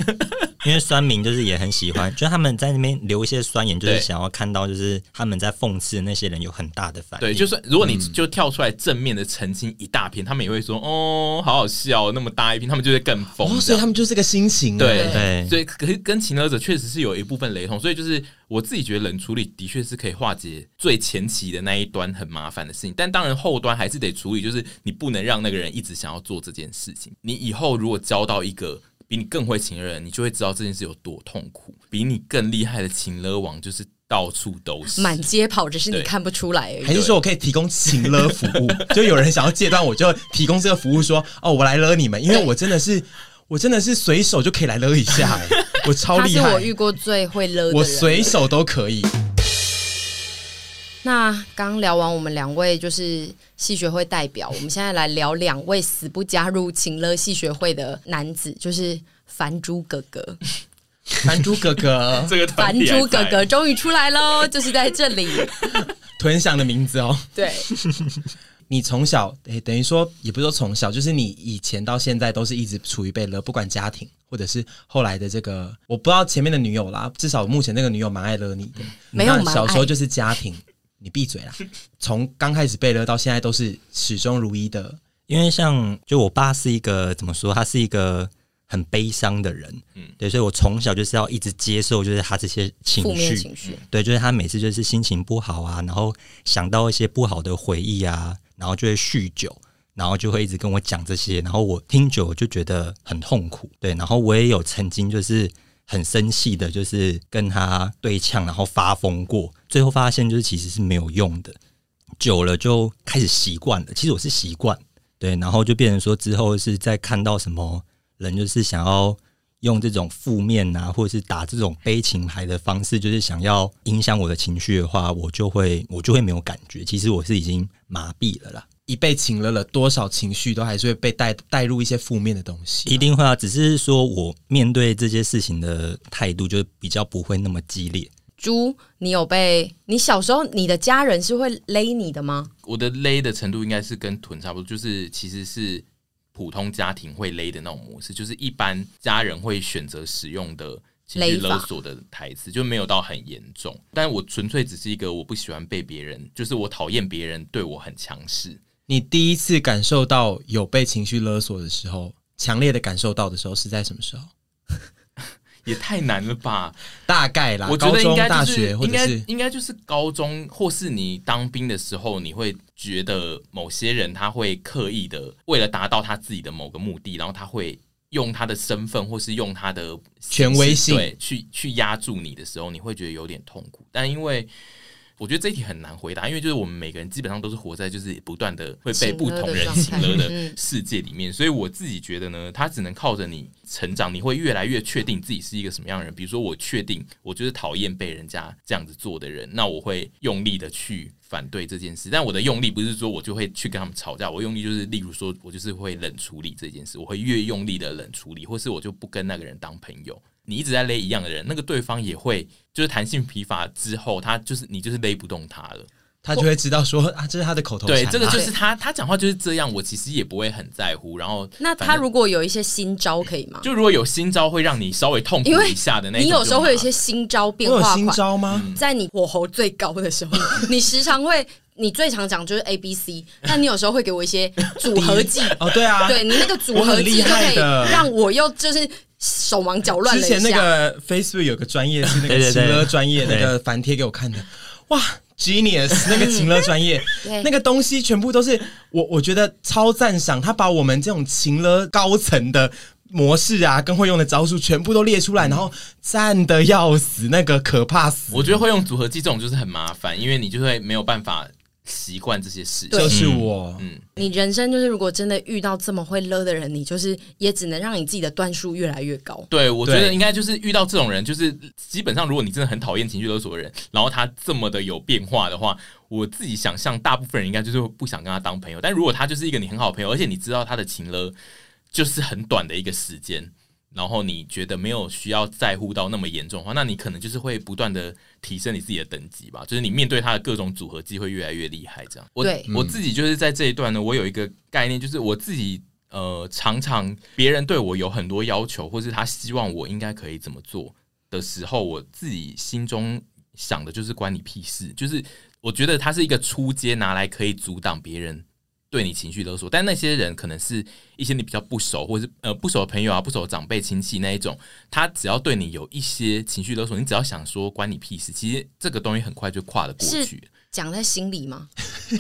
因为酸民就是也很喜欢，(laughs) 就他们在那边留一些酸言，就是想要看到，就是他们在讽刺那些人有很大的反应。对，就是如果你就跳出来正面的澄清一大篇，嗯、他们也会说哦，好好笑，那么大一篇，他们就会更疯。哦，所以他们就是个心情。对对，所以可是跟情勒者确实是有一部分雷同，所以就是我自己觉得冷处理的确是可以化解最前期的那一端很麻烦的事情，但当然后端还是得处理，就是你不能让那个人一直想要做这件事情。你以后如果交到一个。比你更会情勒人，你就会知道这件事有多痛苦。比你更厉害的情勒王，就是到处都是，满街跑，只是你看不出来而已。还是说我可以提供情勒服务？就有人想要戒断，我就提供这个服务说，说哦，我来勒你们，因为我真的是，(laughs) 我真的是随手就可以来勒一下，我超厉害，他是我遇过最会勒的，我随手都可以。那刚聊完我们两位就是戏学会代表，我们现在来聊两位死不加入情乐戏学会的男子，就是凡猪哥哥。凡猪哥哥，(laughs) 这个凡猪哥哥终于出来喽，就是在这里。(laughs) 豚响的名字哦。对，(laughs) 你从小诶、欸，等于说也不是说从小，就是你以前到现在都是一直处于被勒，不管家庭或者是后来的这个，我不知道前面的女友啦，至少目前那个女友蛮爱勒你的，没有小时候就是家庭。你闭嘴啦！从刚开始被勒到现在都是始终如一的，因为像就我爸是一个怎么说，他是一个很悲伤的人，嗯，对，所以我从小就是要一直接受，就是他这些情绪，情绪，对，就是他每次就是心情不好啊，然后想到一些不好的回忆啊，然后就会酗酒，然后就会一直跟我讲这些，然后我听久就觉得很痛苦，对，然后我也有曾经就是。很生气的，就是跟他对呛，然后发疯过，最后发现就是其实是没有用的，久了就开始习惯了。其实我是习惯，对，然后就变成说之后是在看到什么人，就是想要用这种负面啊，或者是打这种悲情牌的方式，就是想要影响我的情绪的话，我就会我就会没有感觉。其实我是已经麻痹了啦。一被请了了多少情绪，都还是会被带带入一些负面的东西。一定会啊，只是说我面对这些事情的态度就比较不会那么激烈。猪，你有被你小时候你的家人是会勒你的吗？我的勒的程度应该是跟臀差不多，就是其实是普通家庭会勒的那种模式，就是一般家人会选择使用的情绪勒索的台词，就没有到很严重。但我纯粹只是一个我不喜欢被别人，就是我讨厌别人对我很强势。你第一次感受到有被情绪勒索的时候，强烈的感受到的时候是在什么时候？(laughs) 也太难了吧！大概啦，我觉得应该、就是、大学应该应该就是高中，或是你当兵的时候，你会觉得某些人他会刻意的为了达到他自己的某个目的，然后他会用他的身份或是用他的权威性对去去压住你的时候，你会觉得有点痛苦。但因为我觉得这一题很难回答，因为就是我们每个人基本上都是活在就是不断的会被不同人情勒的世界里面，所以我自己觉得呢，他只能靠着你成长，你会越来越确定自己是一个什么样的人。比如说，我确定我就是讨厌被人家这样子做的人，那我会用力的去反对这件事。但我的用力不是说我就会去跟他们吵架，我用力就是例如说我就是会冷处理这件事，我会越用力的冷处理，或是我就不跟那个人当朋友。你一直在勒一样的人，那个对方也会就是弹性疲乏之后，他就是你就是勒不动他了，他就会知道说啊，这是他的口头禅。对，这个 (laughs) 就是他他讲话就是这样，我其实也不会很在乎。然后，那他如果有一些新招可以吗？就如果有新招会让你稍微痛苦一下的那种，你有时候会有一些新招变化。有新招吗？在你火候最高的时候，(laughs) 你时常会，你最常讲就是 A B C，但你有时候会给我一些 (laughs) 组合技哦，对啊，对你那个组合技就可以让我又就是。手忙脚乱。之前那个 Facebook 有个专业是那个情乐专业，那个反贴给我看的，哇，Genius (laughs) 那个情乐专业，(laughs) 那个东西全部都是我我觉得超赞赏，他把我们这种情乐高层的模式啊，跟会用的招数全部都列出来，然后赞的要死，那个可怕死。我觉得会用组合技这种就是很麻烦，因为你就会没有办法。习惯这些事，就是我。嗯，你人生就是如果真的遇到这么会勒的人，你就是也只能让你自己的段数越来越高。对，我觉得应该就是遇到这种人，就是基本上如果你真的很讨厌情绪勒索的人，然后他这么的有变化的话，我自己想象大部分人应该就是不想跟他当朋友。但如果他就是一个你很好的朋友，而且你知道他的情勒就是很短的一个时间。然后你觉得没有需要在乎到那么严重的话，那你可能就是会不断的提升你自己的等级吧。就是你面对他的各种组合技会越来越厉害。这样，我对我自己就是在这一段呢，我有一个概念，就是我自己呃，常常别人对我有很多要求，或是他希望我应该可以怎么做的时候，我自己心中想的就是关你屁事。就是我觉得他是一个出街拿来可以阻挡别人。对你情绪勒索，但那些人可能是一些你比较不熟，或者是呃不熟的朋友啊，不熟的长辈亲戚那一种，他只要对你有一些情绪勒索，你只要想说关你屁事，其实这个东西很快就跨了过去。讲在心里吗？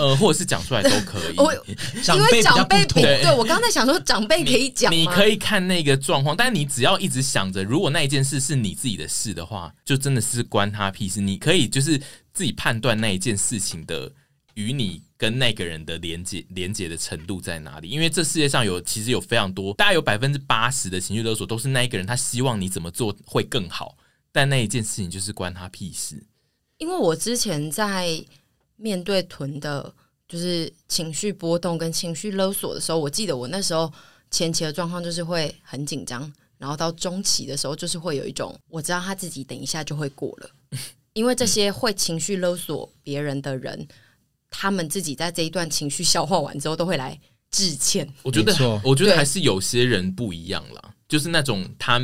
呃，或者是讲出来都可以。(laughs) 我因为长辈对，对我刚才想说长辈可以讲，你可以看那个状况，但你只要一直想着，如果那一件事是你自己的事的话，就真的是关他屁事。你可以就是自己判断那一件事情的与你。跟那个人的连接连接的程度在哪里？因为这世界上有其实有非常多，大概有百分之八十的情绪勒索都是那一个人他希望你怎么做会更好，但那一件事情就是关他屁事。因为我之前在面对囤的，就是情绪波动跟情绪勒索的时候，我记得我那时候前期的状况就是会很紧张，然后到中期的时候就是会有一种我知道他自己等一下就会过了，(laughs) 因为这些会情绪勒索别人的人。他们自己在这一段情绪消化完之后，都会来致歉。我觉得，我觉得还是有些人不一样啦，就是那种他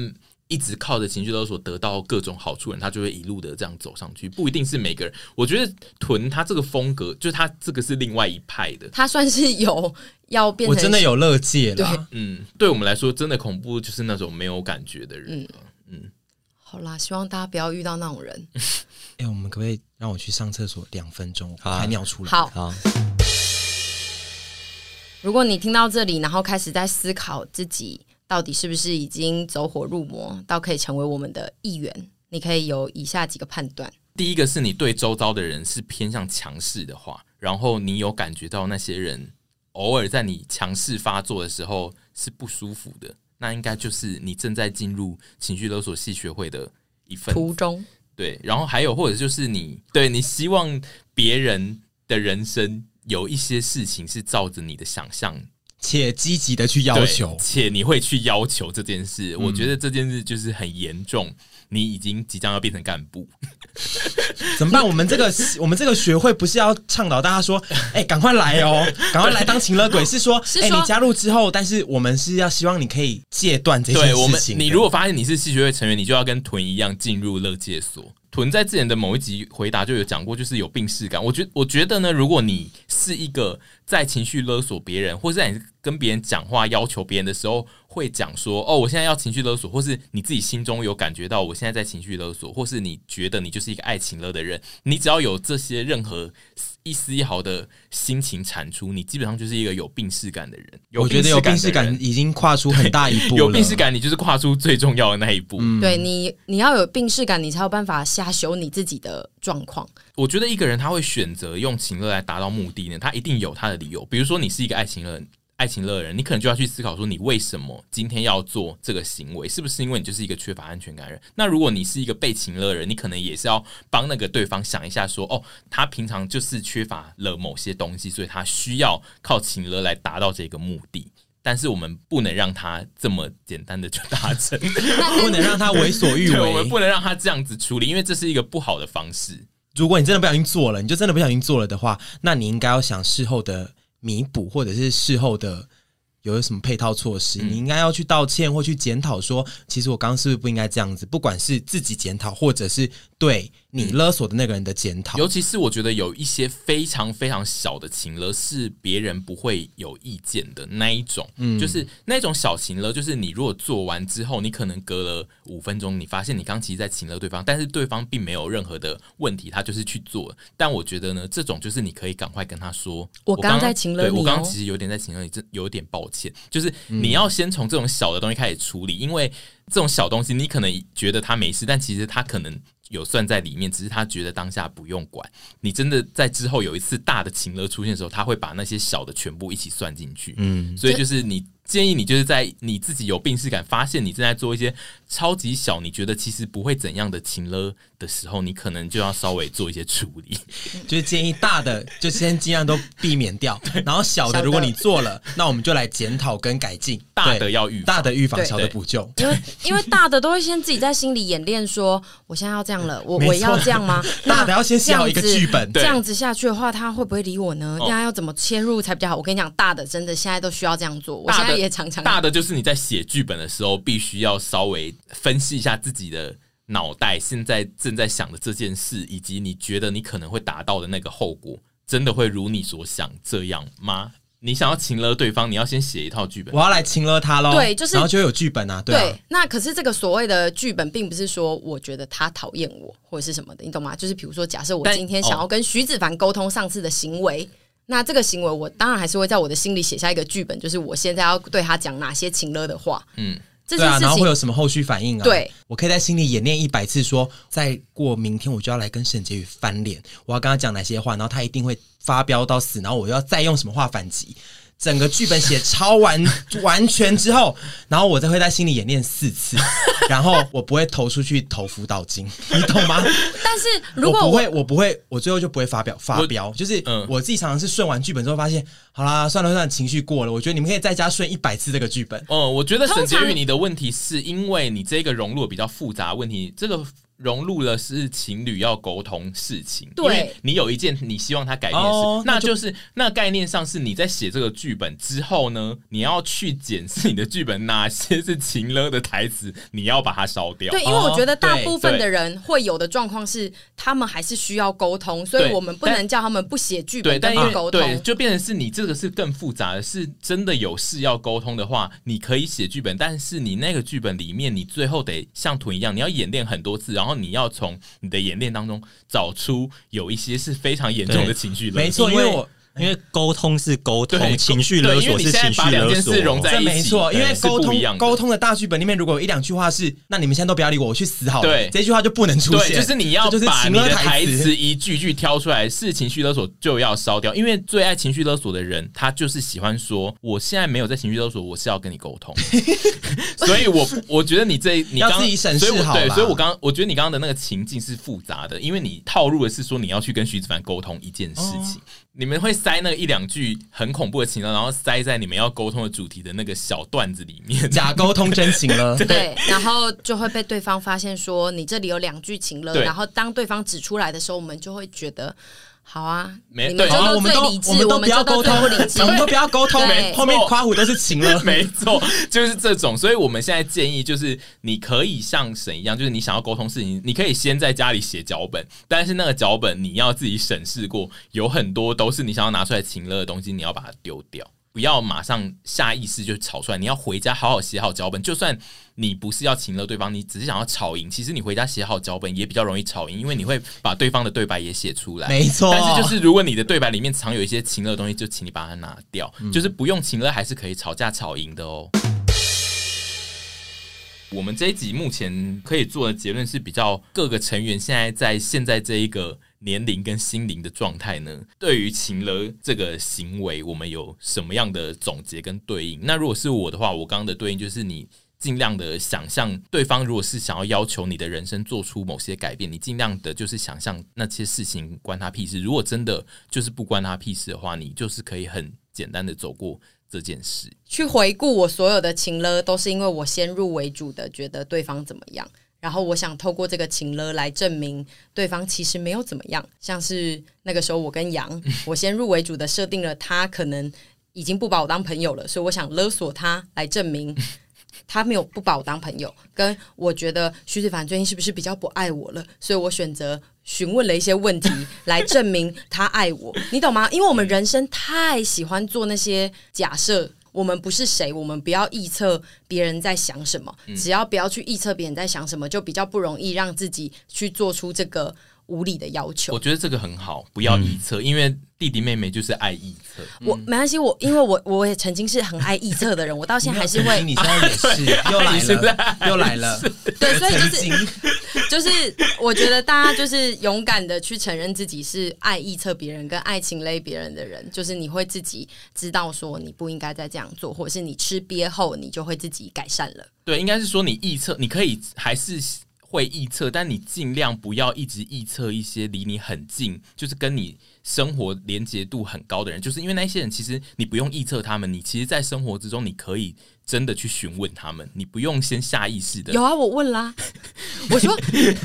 一直靠着情绪勒索得到各种好处人，他就会一路的这样走上去。不一定是每个人。我觉得屯他这个风格，就是他这个是另外一派的。他算是有要变成，我真的有乐界了。对，嗯，对我们来说，真的恐怖就是那种没有感觉的人。好啦，希望大家不要遇到那种人。(laughs) 哎、欸，我们可不可以让我去上厕所两分钟？排尿出来。好，好。如果你听到这里，然后开始在思考自己到底是不是已经走火入魔，到可以成为我们的一员，你可以有以下几个判断：第一个是你对周遭的人是偏向强势的话，然后你有感觉到那些人偶尔在你强势发作的时候是不舒服的，那应该就是你正在进入情绪勒索系学会的一份途中。对，然后还有或者就是你对你希望别人的人生有一些事情是照着你的想象，且积极的去要求，且你会去要求这件事，嗯、我觉得这件事就是很严重。你已经即将要变成干部，(laughs) 怎么办？我们这个我们这个学会不是要倡导大家说，(laughs) 哎、欸，赶快来哦，赶快来当情勒鬼，是说，哎、欸，你加入之后，但是我们是要希望你可以戒断这些事情。对，我们，你如果发现你是戏学会成员，你就要跟屯一样进入乐戒所。屯在之前的某一集回答就有讲过，就是有病逝感。我觉我觉得呢，如果你是一个在情绪勒索别人，或是在你跟别人讲话要求别人的时候，会讲说：“哦，我现在要情绪勒索。”或是你自己心中有感觉到我现在在情绪勒索，或是你觉得你就是一个爱情勒的人，你只要有这些任何一丝一毫的心情产出，你基本上就是一个有病逝感的人。我觉得有病逝感已经跨出很大一步 (laughs) 了。有病逝感，你就是跨出最重要的那一步。嗯、对你，你要有病逝感，你才有办法下修你自己的状况。我觉得一个人他会选择用情乐来达到目的呢，他一定有他的理由。比如说，你是一个爱情乐人。爱情乐的人，你可能就要去思考说，你为什么今天要做这个行为？是不是因为你就是一个缺乏安全感的人？那如果你是一个被情乐的人，你可能也是要帮那个对方想一下说，说哦，他平常就是缺乏了某些东西，所以他需要靠情乐来达到这个目的。但是我们不能让他这么简单的就达成，不能让他为所欲为，我们不能让他这样子处理，因为这是一个不好的方式。如果你真的不小心做了，你就真的不小心做了的话，那你应该要想事后的。弥补，或者是事后的有什么配套措施，嗯、你应该要去道歉或去检讨，说其实我刚刚是不是不应该这样子？不管是自己检讨，或者是对。你勒索的那个人的检讨，尤其是我觉得有一些非常非常小的情勒是别人不会有意见的那一种，嗯，就是那种小情勒，就是你如果做完之后，你可能隔了五分钟，你发现你刚其实在情勒对方，但是对方并没有任何的问题，他就是去做。但我觉得呢，这种就是你可以赶快跟他说，我刚在情勒你，我刚其实有点在情勒你，这有点抱歉，就是你要先从这种小的东西开始处理，因为这种小东西你可能觉得他没事，但其实他可能。有算在里面，只是他觉得当下不用管。你真的在之后有一次大的情勒出现的时候，他会把那些小的全部一起算进去。嗯，所以就是你。建议你就是在你自己有病视感，发现你正在做一些超级小，你觉得其实不会怎样的情勒的时候，你可能就要稍微做一些处理。就是建议大的就先尽量都避免掉，(laughs) 然后小的如果你做了，那我们就来检讨跟改进。大的要预，大的预防，小的补救。(laughs) 因为因为大的都会先自己在心里演练，说我现在要这样了，我我要这样吗？大的要先写好一个剧本，这样子下去的话，他会不会理我呢？大家要怎么切入才比较好？我跟你讲，大的真的现在都需要这样做。我现在也常常大的就是你在写剧本的时候，必须要稍微分析一下自己的脑袋现在正在想的这件事，以及你觉得你可能会达到的那个后果，真的会如你所想这样吗？你想要情勒对方，你要先写一套剧本。我要来情勒他喽，对，就是然后就有剧本啊，对啊。对，那可是这个所谓的剧本，并不是说我觉得他讨厌我或者是什么的，你懂吗？就是比如说，假设我今天想要跟徐子凡沟通上次的行为。那这个行为，我当然还是会在我的心里写下一个剧本，就是我现在要对他讲哪些情了的话。嗯，这件事情，对啊，然后会有什么后续反应啊？对，我可以在心里演练一百次说，说再过明天我就要来跟沈婕妤翻脸，我要跟他讲哪些话，然后他一定会发飙到死，然后我要再用什么话反击。整个剧本写超完完全之后，然后我再会在心里演练四次，(laughs) 然后我不会投出去投辅导金，(laughs) 你懂吗？但是如果我，我不会，我不会，我最后就不会发表发飙，就是我自己常常是顺完剧本之后发现，好啦，算了算了，情绪过了，我觉得你们可以在家顺一百次这个剧本。哦，我觉得沈婕妤你的问题是因为你这个融入比较复杂问题，这个。融入了是情侣要沟通事情，对，因为你有一件你希望他改变的事，哦、那就是那概念上是你在写这个剧本之后呢，你要去检视你的剧本哪些是情勒的台词，(laughs) 你要把它烧掉。对，因为我觉得大部分的人会有的状况是，他们还是需要沟通，所以我们不能叫他们不写剧本，但不沟通，对，就变成是你这个是更复杂的，是真的有事要沟通的话，你可以写剧本，但是你那个剧本里面，你最后得像图一样，你要演练很多次，然后。你要从你的演练当中找出有一些是非常严重的情绪勒索，没错，因为我。因为沟通是沟通，情绪勒索是情绪勒索，这没错。因为沟通沟通的大剧本里面，如果有一两句话是“那你们现在都不要理我，我去死好了”，对，这句话就不能出现。就是你要把你的台词一句句挑出来，是情绪勒索就要烧掉。因为最爱情绪勒索的人，他就是喜欢说：“我现在没有在情绪勒索，我是要跟你沟通。(laughs) ”所以，我我觉得你这你刚要自己审视好。对，所以我刚我觉得你刚刚的那个情境是复杂的，因为你套路的是说你要去跟徐子凡沟通一件事情。你们会塞那一两句很恐怖的情况，然后塞在你们要沟通的主题的那个小段子里面，假沟通真情了。(laughs) 对，然后就会被对方发现说你这里有两句情了，然后当对方指出来的时候，我们就会觉得。好啊，没对，我们都 (laughs) 我们都不要沟通，我们都不要沟通，后面夸虎都是情了，(laughs) 没错，就是这种。所以我们现在建议就是，你可以像沈一样，就是你想要沟通事情，你可以先在家里写脚本，但是那个脚本你要自己审视过，有很多都是你想要拿出来情乐的东西，你要把它丢掉。不要马上下意识就吵出来，你要回家好好写好脚本。就算你不是要请了对方，你只是想要吵赢，其实你回家写好脚本也比较容易吵赢，因为你会把对方的对白也写出来。(laughs) 没错，但是就是如果你的对白里面藏有一些情乐的东西，就请你把它拿掉。嗯、就是不用情乐还是可以吵架吵赢的哦。我们这一集目前可以做的结论是比较各个成员现在在现在这一个年龄跟心灵的状态呢，对于情勒这个行为，我们有什么样的总结跟对应？那如果是我的话，我刚刚的对应就是你尽量的想象对方如果是想要要求你的人生做出某些改变，你尽量的就是想象那些事情关他屁事。如果真的就是不关他屁事的话，你就是可以很简单的走过。这件事，去回顾我所有的情勒，都是因为我先入为主的觉得对方怎么样，然后我想透过这个情了来证明对方其实没有怎么样。像是那个时候我跟杨，(laughs) 我先入为主的设定了他可能已经不把我当朋友了，所以我想勒索他来证明。(laughs) 他没有不把我当朋友，跟我觉得徐子凡最近是不是比较不爱我了？所以我选择询问了一些问题 (laughs) 来证明他爱我，你懂吗？因为我们人生太喜欢做那些假设，我们不是谁，我们不要臆测别人在想什么，只要不要去臆测别人在想什么，就比较不容易让自己去做出这个。无理的要求，我觉得这个很好，不要臆测，嗯、因为弟弟妹妹就是爱臆测。我没关系，我因为我我也曾经是很爱臆测的人，我到现在还是会。你现在也是，(laughs) 又来了，又来了。(laughs) 对，所以就是就是，我觉得大家就是勇敢的去承认自己是爱臆测别人跟爱情勒别人的人，就是你会自己知道说你不应该再这样做，或者是你吃憋后，你就会自己改善了。对，应该是说你臆测，你可以还是。会臆测，但你尽量不要一直臆测一些离你很近，就是跟你生活连接度很高的人，就是因为那些人，其实你不用臆测他们，你其实，在生活之中，你可以。真的去询问他们，你不用先下意识的。有啊，我问啦，(laughs) 我说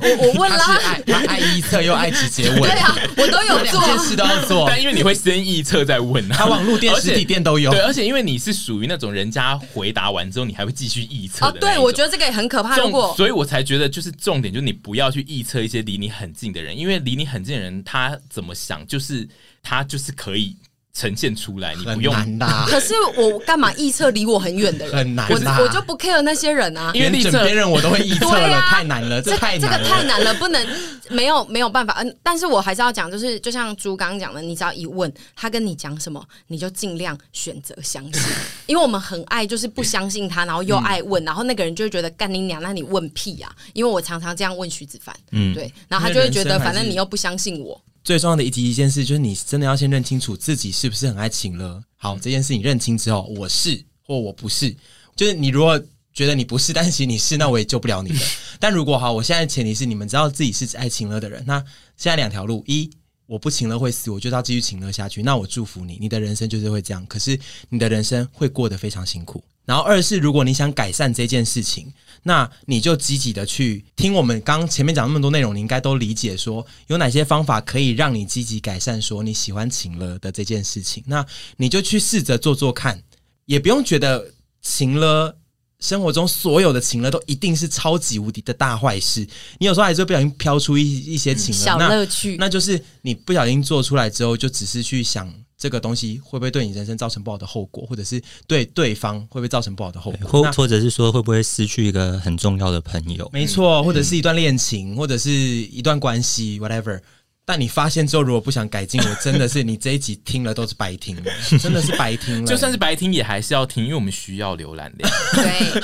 我我问啦，他是爱他爱臆测又爱直接问，对啊，我都有做，件事都要做。但因为你会先臆测再问，他网络店、实体店都有。对，而且因为你是属于那种人家回答完之后，你还会继续臆测。哦，对，我觉得这个也很可怕。如果所以，我才觉得就是重点，就是你不要去臆测一些离你很近的人，因为离你很近的人，他怎么想，就是他就是可以。呈现出来，你不用。(laughs) 可是我干嘛臆测离我很远的人？很难，我我就不 care 那些人啊。因为整别人我都会臆测了，太难了，这太这个太难了，不能没有没有办法。嗯，但是我还是要讲，就是就像朱刚刚讲的，你只要一问他跟你讲什么，你就尽量选择相信，(laughs) 因为我们很爱就是不相信他，然后又爱问，然后那个人就会觉得干你娘，那你问屁啊！因为我常常这样问徐子凡，嗯，对，然后他就会觉得反正你又不相信我。最重要的一提一件事，就是你真的要先认清楚自己是不是很爱情了。好，这件事你认清之后，我是或我不是，就是你如果觉得你不是，但是其实你是，那我也救不了你的。(laughs) 但如果好，我现在前提是你们知道自己是爱情了的人，那现在两条路：一，我不情了会死，我就要继续情了下去，那我祝福你，你的人生就是会这样。可是你的人生会过得非常辛苦。然后二是，如果你想改善这件事情，那你就积极的去听我们刚前面讲那么多内容，你应该都理解说有哪些方法可以让你积极改善说你喜欢情了的这件事情。那你就去试着做做看，也不用觉得情了生活中所有的情乐都一定是超级无敌的大坏事。你有时候还是会不小心飘出一一些情乐趣，那就是你不小心做出来之后，就只是去想。这个东西会不会对你人生造成不好的后果，或者是对对方会不会造成不好的后果，或或者是说会不会失去一个很重要的朋友？没错，或者是一段恋情，或者是一段关系，whatever。但你发现之后，如果不想改进，我真的是你这一集听了都是白听了，(laughs) 真的是白听了。就算是白听，也还是要听，因为我们需要浏览量。对，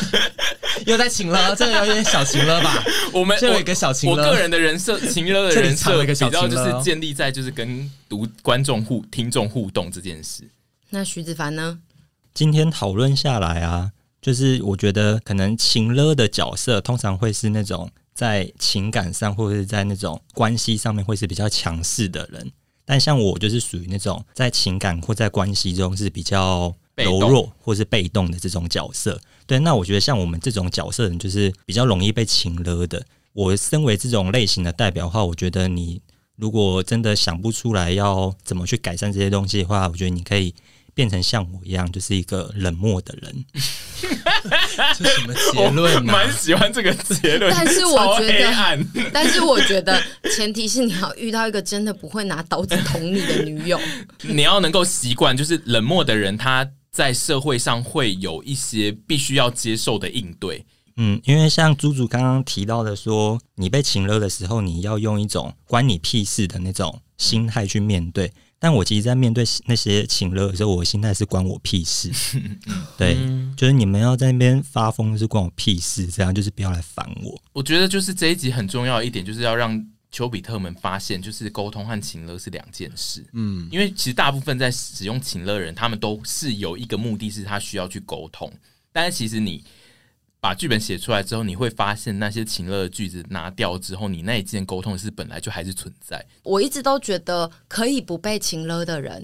(laughs) 又在情勒，这个有点小情了吧？(laughs) 我们这有一个小情勒。我个人的人设，情了的人设比较就是建立在就是跟读观众互听众互动这件事。那徐子凡呢？今天讨论下来啊，就是我觉得可能情了的角色通常会是那种。在情感上或者是在那种关系上面会是比较强势的人，但像我就是属于那种在情感或在关系中是比较柔弱或是被动的这种角色。对，那我觉得像我们这种角色人就是比较容易被情勒的。我身为这种类型的代表的话，我觉得你如果真的想不出来要怎么去改善这些东西的话，我觉得你可以。变成像我一样，就是一个冷漠的人。(laughs) 这什么结论？啊？蛮喜欢这个结论，但是我觉得，但是我觉得，前提是你要遇到一个真的不会拿刀子捅你的女友。你要能够习惯，就是冷漠的人，他在社会上会有一些必须要接受的应对。嗯，因为像猪猪刚刚提到的说，你被情了的时候，你要用一种关你屁事的那种心态去面对。但我其实，在面对那些情勒的时候，我的心态是关我屁事。(laughs) 对，就是你们要在那边发疯，是关我屁事，这样就是不要来烦我。我觉得就是这一集很重要的一点，就是要让丘比特们发现，就是沟通和情乐是两件事。嗯，因为其实大部分在使用情勒的人，他们都是有一个目的是他需要去沟通，但是其实你。把剧本写出来之后，你会发现那些情勒的句子拿掉之后，你那一件沟通是本来就还是存在。我一直都觉得可以不被情勒的人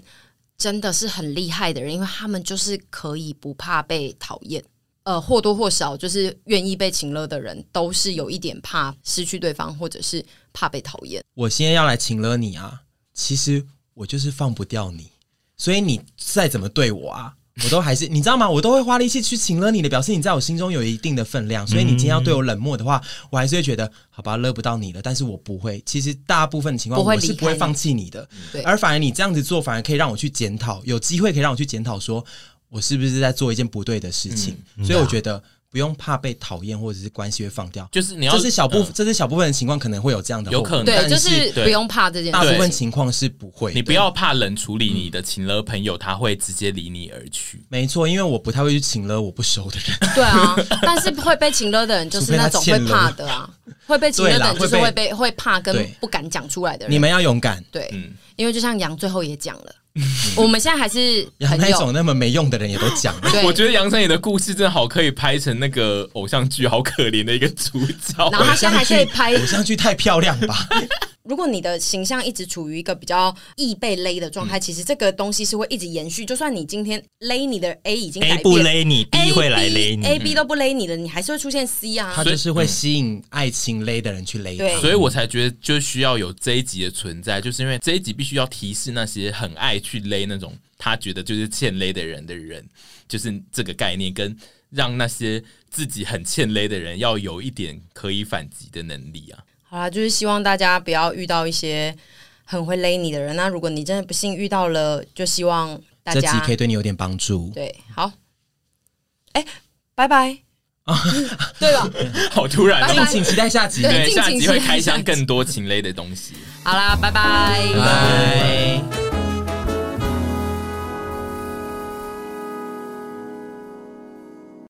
真的是很厉害的人，因为他们就是可以不怕被讨厌。呃，或多或少就是愿意被情勒的人，都是有一点怕失去对方，或者是怕被讨厌。我现在要来情勒你啊，其实我就是放不掉你，所以你再怎么对我啊。我都还是你知道吗？我都会花力气去请了你的，表示你在我心中有一定的分量。所以你今天要对我冷漠的话，我还是会觉得好吧，勒不到你了。但是我不会，其实大部分情况我是不会放弃你的。对，而反而你这样子做，反而可以让我去检讨，有机会可以让我去检讨，说我是不是在做一件不对的事情。嗯，所以我觉得。不用怕被讨厌，或者是关系会放掉，就是你要，这是小部分，这是小部分的情况，可能会有这样的，有可能，对，就是不用怕这件事。大部分情况是不会，你不要怕冷处理你的情了朋友，他会直接离你而去。没错，因为我不太会去情了我不熟的人。对啊，但是会被情了的人就是那种会怕的啊，会被情了的人就是会被会怕跟不敢讲出来的人。你们要勇敢，对，因为就像杨最后也讲了。(laughs) 我们现在还是那种那么没用的人也都讲了。我觉得杨丞琳的故事真的好可以拍成那个偶像剧，好可怜的一个主角。然后他现在还可以拍偶像剧，太漂亮吧？如果你的形象一直处于一个比较易被勒的状态，其实这个东西是会一直延续。就算你今天勒你的 A 已经 A 不勒你，B 会来勒你，A B 都不勒你的，你还是会出现 C 啊。他就是会吸引爱情勒的人去勒。对，所以我才觉得就需要有这一集的存在，就是因为这一集必须要提示那些很爱去勒那种他觉得就是欠勒的人的人，就是这个概念，跟让那些自己很欠勒的人要有一点可以反击的能力啊。好啦，就是希望大家不要遇到一些很会勒你的人。那如果你真的不幸遇到了，就希望大家这集可以对你有点帮助。对，好，哎，拜拜啊，(laughs) 对吧？(laughs) 好突然，敬请期待下集。对，下集会开箱更多情勒的东西。好啦，拜拜，拜拜。